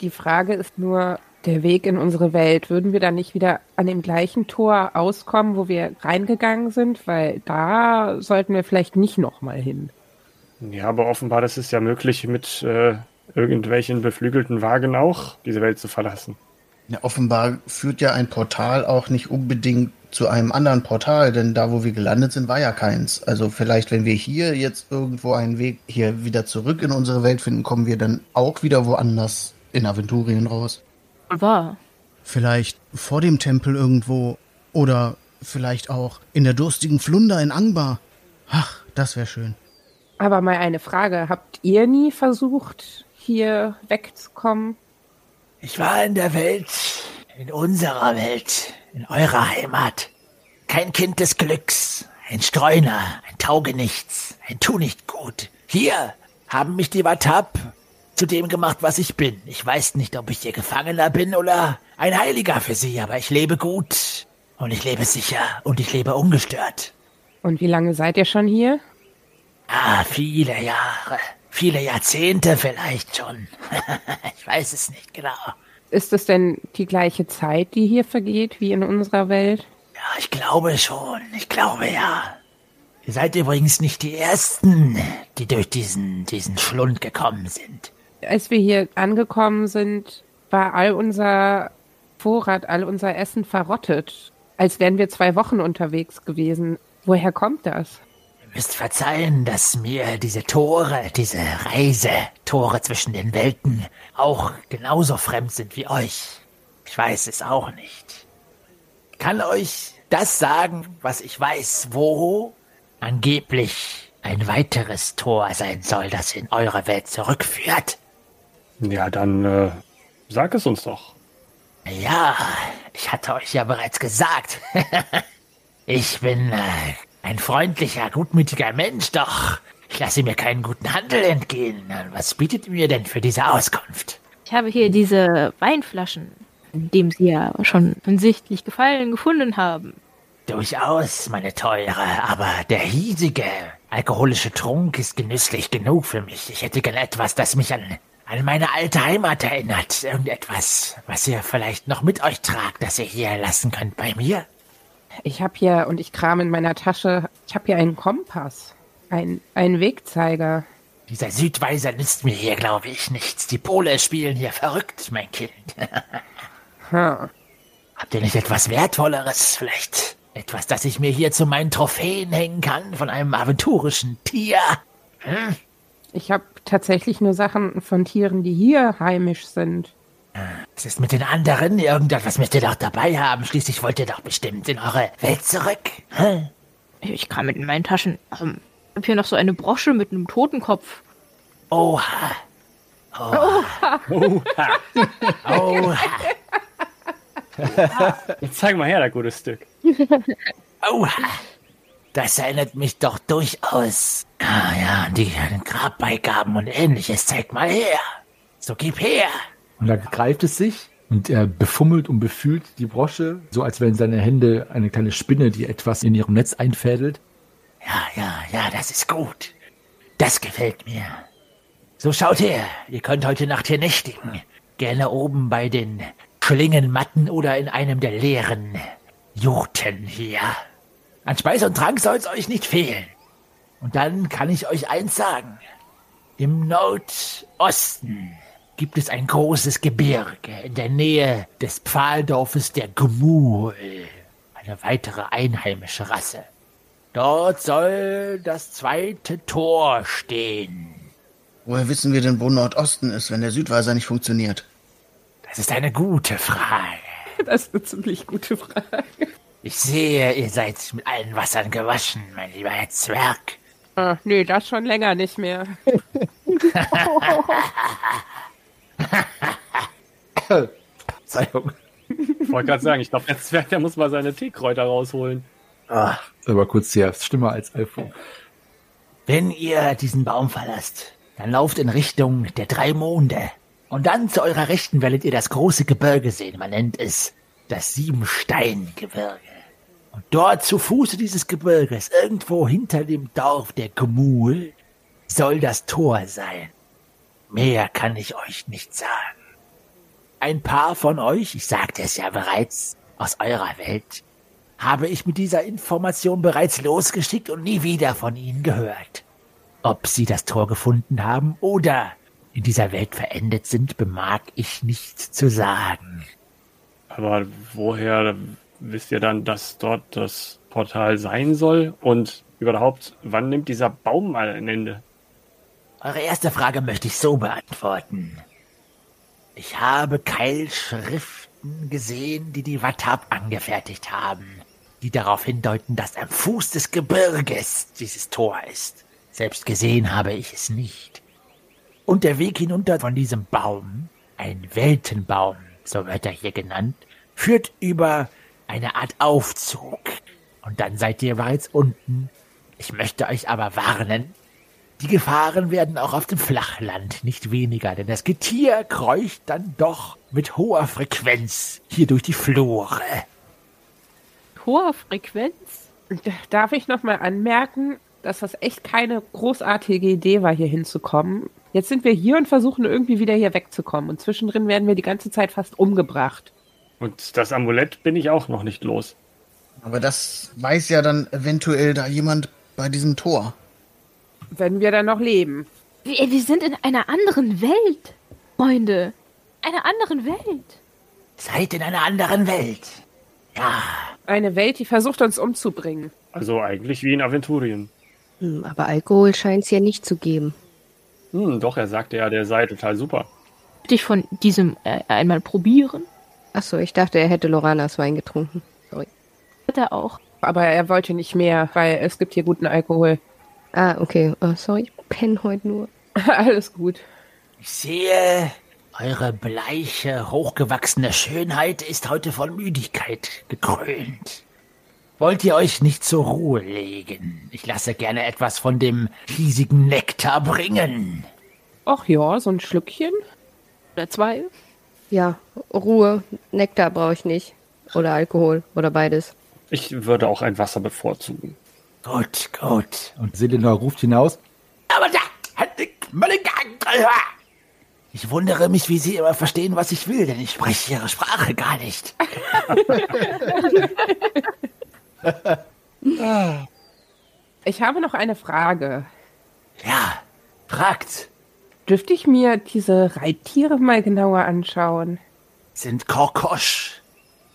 [SPEAKER 7] Die Frage ist nur, der Weg in unsere Welt, würden wir dann nicht wieder an dem gleichen Tor auskommen, wo wir reingegangen sind? Weil da sollten wir vielleicht nicht nochmal hin.
[SPEAKER 3] Ja, aber offenbar das ist ja möglich, mit äh, irgendwelchen beflügelten Wagen auch diese Welt zu verlassen.
[SPEAKER 6] Ja, offenbar führt ja ein Portal auch nicht unbedingt zu einem anderen Portal, denn da, wo wir gelandet sind, war ja keins. Also vielleicht, wenn wir hier jetzt irgendwo einen Weg hier wieder zurück in unsere Welt finden, kommen wir dann auch wieder woanders in Aventurien raus.
[SPEAKER 4] War.
[SPEAKER 6] Vielleicht vor dem Tempel irgendwo oder vielleicht auch in der durstigen Flunder in Angbar. Ach, das wäre schön.
[SPEAKER 7] Aber mal eine Frage. Habt ihr nie versucht, hier wegzukommen?
[SPEAKER 9] Ich war in der Welt, in unserer Welt, in eurer Heimat. Kein Kind des Glücks, ein Streuner, ein Taugenichts, ein Tu-nicht-gut. Hier haben mich die Watap zu dem gemacht, was ich bin. Ich weiß nicht, ob ich ihr Gefangener bin oder ein Heiliger für sie, aber ich lebe gut. Und ich lebe sicher und ich lebe ungestört.
[SPEAKER 7] Und wie lange seid ihr schon hier?
[SPEAKER 9] Ah, viele Jahre. Viele Jahrzehnte vielleicht schon. ich weiß es nicht genau.
[SPEAKER 7] Ist es denn die gleiche Zeit, die hier vergeht, wie in unserer Welt?
[SPEAKER 9] Ja, ich glaube schon. Ich glaube ja. Ihr seid übrigens nicht die Ersten, die durch diesen, diesen Schlund gekommen sind.
[SPEAKER 7] Als wir hier angekommen sind, war all unser Vorrat, all unser Essen verrottet. Als wären wir zwei Wochen unterwegs gewesen. Woher kommt das?
[SPEAKER 9] Ihr müsst verzeihen, dass mir diese Tore, diese Reisetore zwischen den Welten auch genauso fremd sind wie euch. Ich weiß es auch nicht. Ich kann euch das sagen, was ich weiß, wo angeblich ein weiteres Tor sein soll, das in eure Welt zurückführt.
[SPEAKER 3] Ja, dann äh, sag es uns doch.
[SPEAKER 9] Ja, ich hatte euch ja bereits gesagt. ich bin äh, ein freundlicher, gutmütiger Mensch, doch ich lasse mir keinen guten Handel entgehen. Was bietet ihr mir denn für diese Auskunft?
[SPEAKER 4] Ich habe hier diese Weinflaschen, in dem Sie ja schon offensichtlich Gefallen gefunden haben.
[SPEAKER 9] Durchaus, meine teure, aber der hiesige alkoholische Trunk ist genüsslich genug für mich. Ich hätte gern etwas, das mich an, an meine alte Heimat erinnert. Irgendetwas, was ihr vielleicht noch mit euch tragt, das ihr hier lassen könnt bei mir.
[SPEAKER 7] Ich habe hier, und ich kram in meiner Tasche, ich habe hier einen Kompass. Ein, einen Wegzeiger.
[SPEAKER 9] Dieser Südweiser nützt mir hier, glaube ich, nichts. Die Pole spielen hier verrückt, mein Kind.
[SPEAKER 7] Hm.
[SPEAKER 9] Habt ihr nicht etwas Wertvolleres? Vielleicht etwas, das ich mir hier zu meinen Trophäen hängen kann von einem aventurischen Tier? Hm?
[SPEAKER 7] Ich habe tatsächlich nur Sachen von Tieren, die hier heimisch sind.
[SPEAKER 9] Was ist mit den anderen? Irgendetwas müsst ihr doch dabei haben. Schließlich wollt ihr doch bestimmt in eure Welt zurück. Hm?
[SPEAKER 4] Ich kam mit in meinen Taschen. Ähm, ich habe hier noch so eine Brosche mit einem Totenkopf.
[SPEAKER 9] Oha. Oha.
[SPEAKER 3] Oha.
[SPEAKER 9] Oha.
[SPEAKER 3] Jetzt zeig mal her, das gute Stück.
[SPEAKER 9] Oha. Das erinnert mich doch durchaus. Ah ja, an die Grabbeigaben und ähnliches. Zeig mal her. So gib her.
[SPEAKER 1] Und da greift es sich und er befummelt und befühlt die Brosche, so als wären seine Hände eine kleine Spinne, die etwas in ihrem Netz einfädelt.
[SPEAKER 9] Ja, ja, ja, das ist gut. Das gefällt mir. So schaut her, ihr könnt heute Nacht hier nächtigen. Gerne oben bei den Schlingenmatten oder in einem der leeren Jurten hier. An Speis und Trank soll's euch nicht fehlen. Und dann kann ich euch eins sagen. Im Nordosten gibt es ein großes Gebirge in der Nähe des Pfahldorfes der Gmul, eine weitere einheimische Rasse. Dort soll das zweite Tor stehen.
[SPEAKER 6] Woher wissen wir denn, wo Nordosten ist, wenn der Südweiser nicht funktioniert?
[SPEAKER 9] Das ist eine gute Frage.
[SPEAKER 7] Das ist eine ziemlich gute Frage.
[SPEAKER 9] Ich sehe, ihr seid mit allen Wassern gewaschen, mein lieber Herr Zwerg.
[SPEAKER 7] Ah, nee, das schon länger nicht mehr.
[SPEAKER 1] Verzeihung.
[SPEAKER 3] Ich wollte gerade sagen, ich glaube, der Zwerg, der muss mal seine Teekräuter rausholen.
[SPEAKER 1] Ah, aber kurz hier, Stimme als iPhone.
[SPEAKER 9] Wenn ihr diesen Baum verlasst, dann lauft in Richtung der drei Monde. Und dann zu eurer Rechten werdet ihr das große Gebirge sehen. Man nennt es das Siebensteingebirge. Und dort zu Fuße dieses Gebirges, irgendwo hinter dem Dorf der Gmul, soll das Tor sein. Mehr kann ich euch nicht sagen. Ein paar von euch, ich sagte es ja bereits, aus eurer Welt, habe ich mit dieser Information bereits losgeschickt und nie wieder von ihnen gehört. Ob sie das Tor gefunden haben oder in dieser Welt verendet sind, bemag ich nicht zu sagen.
[SPEAKER 3] Aber woher wisst ihr dann, dass dort das Portal sein soll? Und überhaupt, wann nimmt dieser Baum mal ein Ende?
[SPEAKER 9] Eure erste Frage möchte ich so beantworten. Ich habe Keilschriften gesehen, die die Wattab angefertigt haben, die darauf hindeuten, dass am Fuß des Gebirges dieses Tor ist. Selbst gesehen habe ich es nicht. Und der Weg hinunter von diesem Baum, ein Weltenbaum, so wird er hier genannt, führt über eine Art Aufzug. Und dann seid ihr bereits unten. Ich möchte euch aber warnen, die Gefahren werden auch auf dem Flachland nicht weniger, denn das Getier kreucht dann doch mit hoher Frequenz hier durch die Flure.
[SPEAKER 4] Hoher Frequenz?
[SPEAKER 7] Darf ich noch mal anmerken, dass das echt keine großartige Idee war, hier hinzukommen. Jetzt sind wir hier und versuchen irgendwie wieder hier wegzukommen. Und zwischendrin werden wir die ganze Zeit fast umgebracht.
[SPEAKER 3] Und das Amulett bin ich auch noch nicht los.
[SPEAKER 6] Aber das weiß ja dann eventuell da jemand bei diesem Tor.
[SPEAKER 7] Wenn wir dann noch leben.
[SPEAKER 4] Wir, wir sind in einer anderen Welt, Freunde. Einer anderen Welt.
[SPEAKER 9] Seid in einer anderen Welt. Ja,
[SPEAKER 7] Eine Welt, die versucht uns umzubringen.
[SPEAKER 3] Also eigentlich wie in Aventurien.
[SPEAKER 5] Hm, aber Alkohol scheint es ja nicht zu geben.
[SPEAKER 3] Hm, doch, er sagte ja, der sei total super.
[SPEAKER 4] Dich von diesem äh, einmal probieren?
[SPEAKER 5] Achso, ich dachte, er hätte Loranas Wein getrunken. Sorry.
[SPEAKER 4] Hat er auch.
[SPEAKER 7] Aber er wollte nicht mehr, weil es gibt hier guten Alkohol.
[SPEAKER 5] Ah, okay. Oh, sorry, ich penne heute nur.
[SPEAKER 7] Alles gut.
[SPEAKER 9] ich sehe, eure bleiche, hochgewachsene Schönheit ist heute von Müdigkeit gekrönt. Wollt ihr euch nicht zur Ruhe legen? Ich lasse gerne etwas von dem hiesigen Nektar bringen.
[SPEAKER 7] Ach ja, so ein Schlückchen.
[SPEAKER 4] Oder zwei.
[SPEAKER 5] Ja, Ruhe. Nektar brauche ich nicht. Oder Alkohol. Oder beides.
[SPEAKER 3] Ich würde auch ein Wasser bevorzugen.
[SPEAKER 9] Gut, gut.
[SPEAKER 1] Und Selena ruft hinaus.
[SPEAKER 9] Aber da hat ich Ich wundere mich, wie Sie immer verstehen, was ich will, denn ich spreche Ihre Sprache gar nicht.
[SPEAKER 7] Ich habe noch eine Frage.
[SPEAKER 9] Ja, fragt.
[SPEAKER 7] Dürfte ich mir diese Reittiere mal genauer anschauen?
[SPEAKER 9] Sind Korkosch.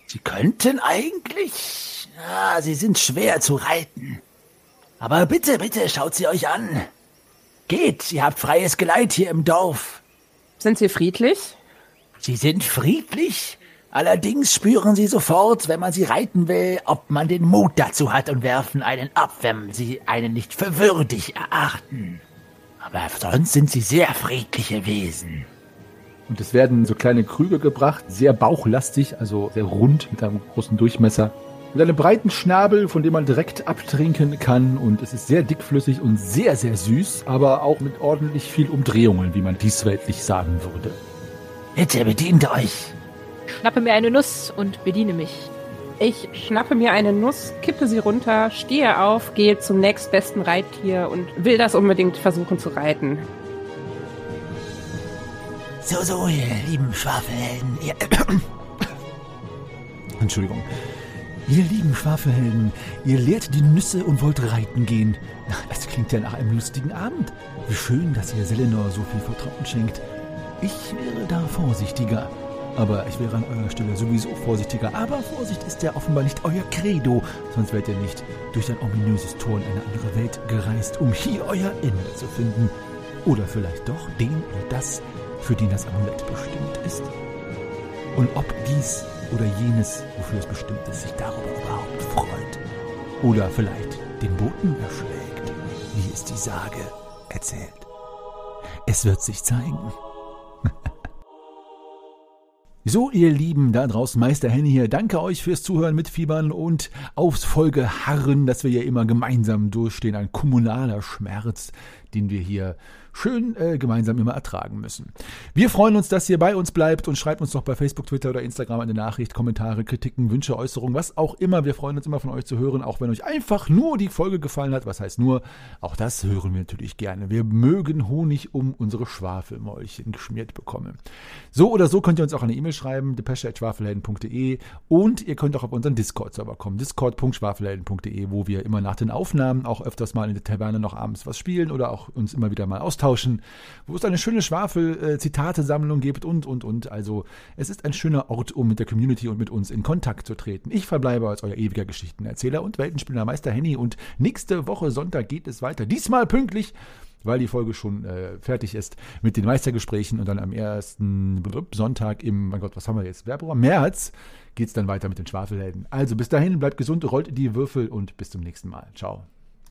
[SPEAKER 9] Sie könnten eigentlich. Ja, sie sind schwer zu reiten. Aber bitte, bitte, schaut sie euch an. Geht, ihr habt freies Geleit hier im Dorf.
[SPEAKER 7] Sind sie friedlich?
[SPEAKER 9] Sie sind friedlich, allerdings spüren sie sofort, wenn man sie reiten will, ob man den Mut dazu hat und werfen einen ab, wenn sie einen nicht für würdig erachten. Aber sonst sind sie sehr friedliche Wesen.
[SPEAKER 1] Und es werden so kleine Krüge gebracht, sehr bauchlastig, also sehr rund mit einem großen Durchmesser. Mit einem breiten Schnabel, von dem man direkt abtrinken kann. Und es ist sehr dickflüssig und sehr, sehr süß, aber auch mit ordentlich viel Umdrehungen, wie man diesweltlich sagen würde.
[SPEAKER 9] Bitte bedient euch.
[SPEAKER 4] Schnappe mir eine Nuss und bediene mich.
[SPEAKER 7] Ich schnappe mir eine Nuss, kippe sie runter, stehe auf, gehe zum nächstbesten Reittier und will das unbedingt versuchen zu reiten.
[SPEAKER 9] So, so, ihr lieben Schwafelhelden. Ihr
[SPEAKER 2] Entschuldigung. Ihr lieben Schwafelhelden, ihr leert die Nüsse und wollt reiten gehen. Das klingt ja nach einem lustigen Abend. Wie schön, dass ihr Selenor so viel Vertrauen schenkt.
[SPEAKER 1] Ich wäre da vorsichtiger. Aber ich wäre an eurer Stelle sowieso vorsichtiger. Aber Vorsicht ist ja offenbar nicht euer Credo. Sonst wärt ihr nicht durch ein ominöses Tor in eine andere Welt gereist, um hier euer Ende zu finden. Oder vielleicht doch den oder das, für den das Amulett bestimmt ist. Und ob dies oder jenes, wofür es bestimmt ist, sich darüber überhaupt freut. Oder vielleicht den Boten erschlägt, wie es die Sage erzählt. Es wird sich zeigen. So, ihr Lieben da draußen, Meister Henny hier, danke euch fürs Zuhören, mitfiebern und aufs Folge harren, dass wir hier immer gemeinsam durchstehen. Ein kommunaler Schmerz, den wir hier schön äh, gemeinsam immer ertragen müssen. Wir freuen uns, dass ihr bei uns bleibt und schreibt uns doch bei Facebook, Twitter oder Instagram eine Nachricht, Kommentare, Kritiken, Wünsche, Äußerungen, was auch immer. Wir freuen uns immer von euch zu hören, auch wenn euch einfach nur die Folge gefallen hat. Was heißt nur? Auch das hören wir natürlich gerne. Wir mögen Honig um unsere Schwafelmäulchen geschmiert bekommen. So oder so könnt ihr uns auch eine E-Mail schreiben, depesche.schwafelhelden.de und ihr könnt auch auf unseren Discord-Server kommen, discord.schwafelhelden.de, wo wir immer nach den Aufnahmen auch öfters mal in der Taverne noch abends was spielen oder auch uns immer wieder mal austauschen austauschen, wo es eine schöne Schwafel-Zitate-Sammlung gibt und, und, und. Also es ist ein schöner Ort, um mit der Community und mit uns in Kontakt zu treten. Ich verbleibe als euer ewiger Geschichtenerzähler und Weltenspieler Meister Henny und nächste Woche Sonntag geht es weiter. Diesmal pünktlich weil die Folge schon äh, fertig ist mit den Meistergesprächen und dann am ersten Sonntag im, mein Gott, was haben wir jetzt? Februar, März geht es dann weiter mit den Schwafelhelden. Also bis dahin, bleibt gesund, rollt die Würfel und bis zum nächsten Mal. Ciao.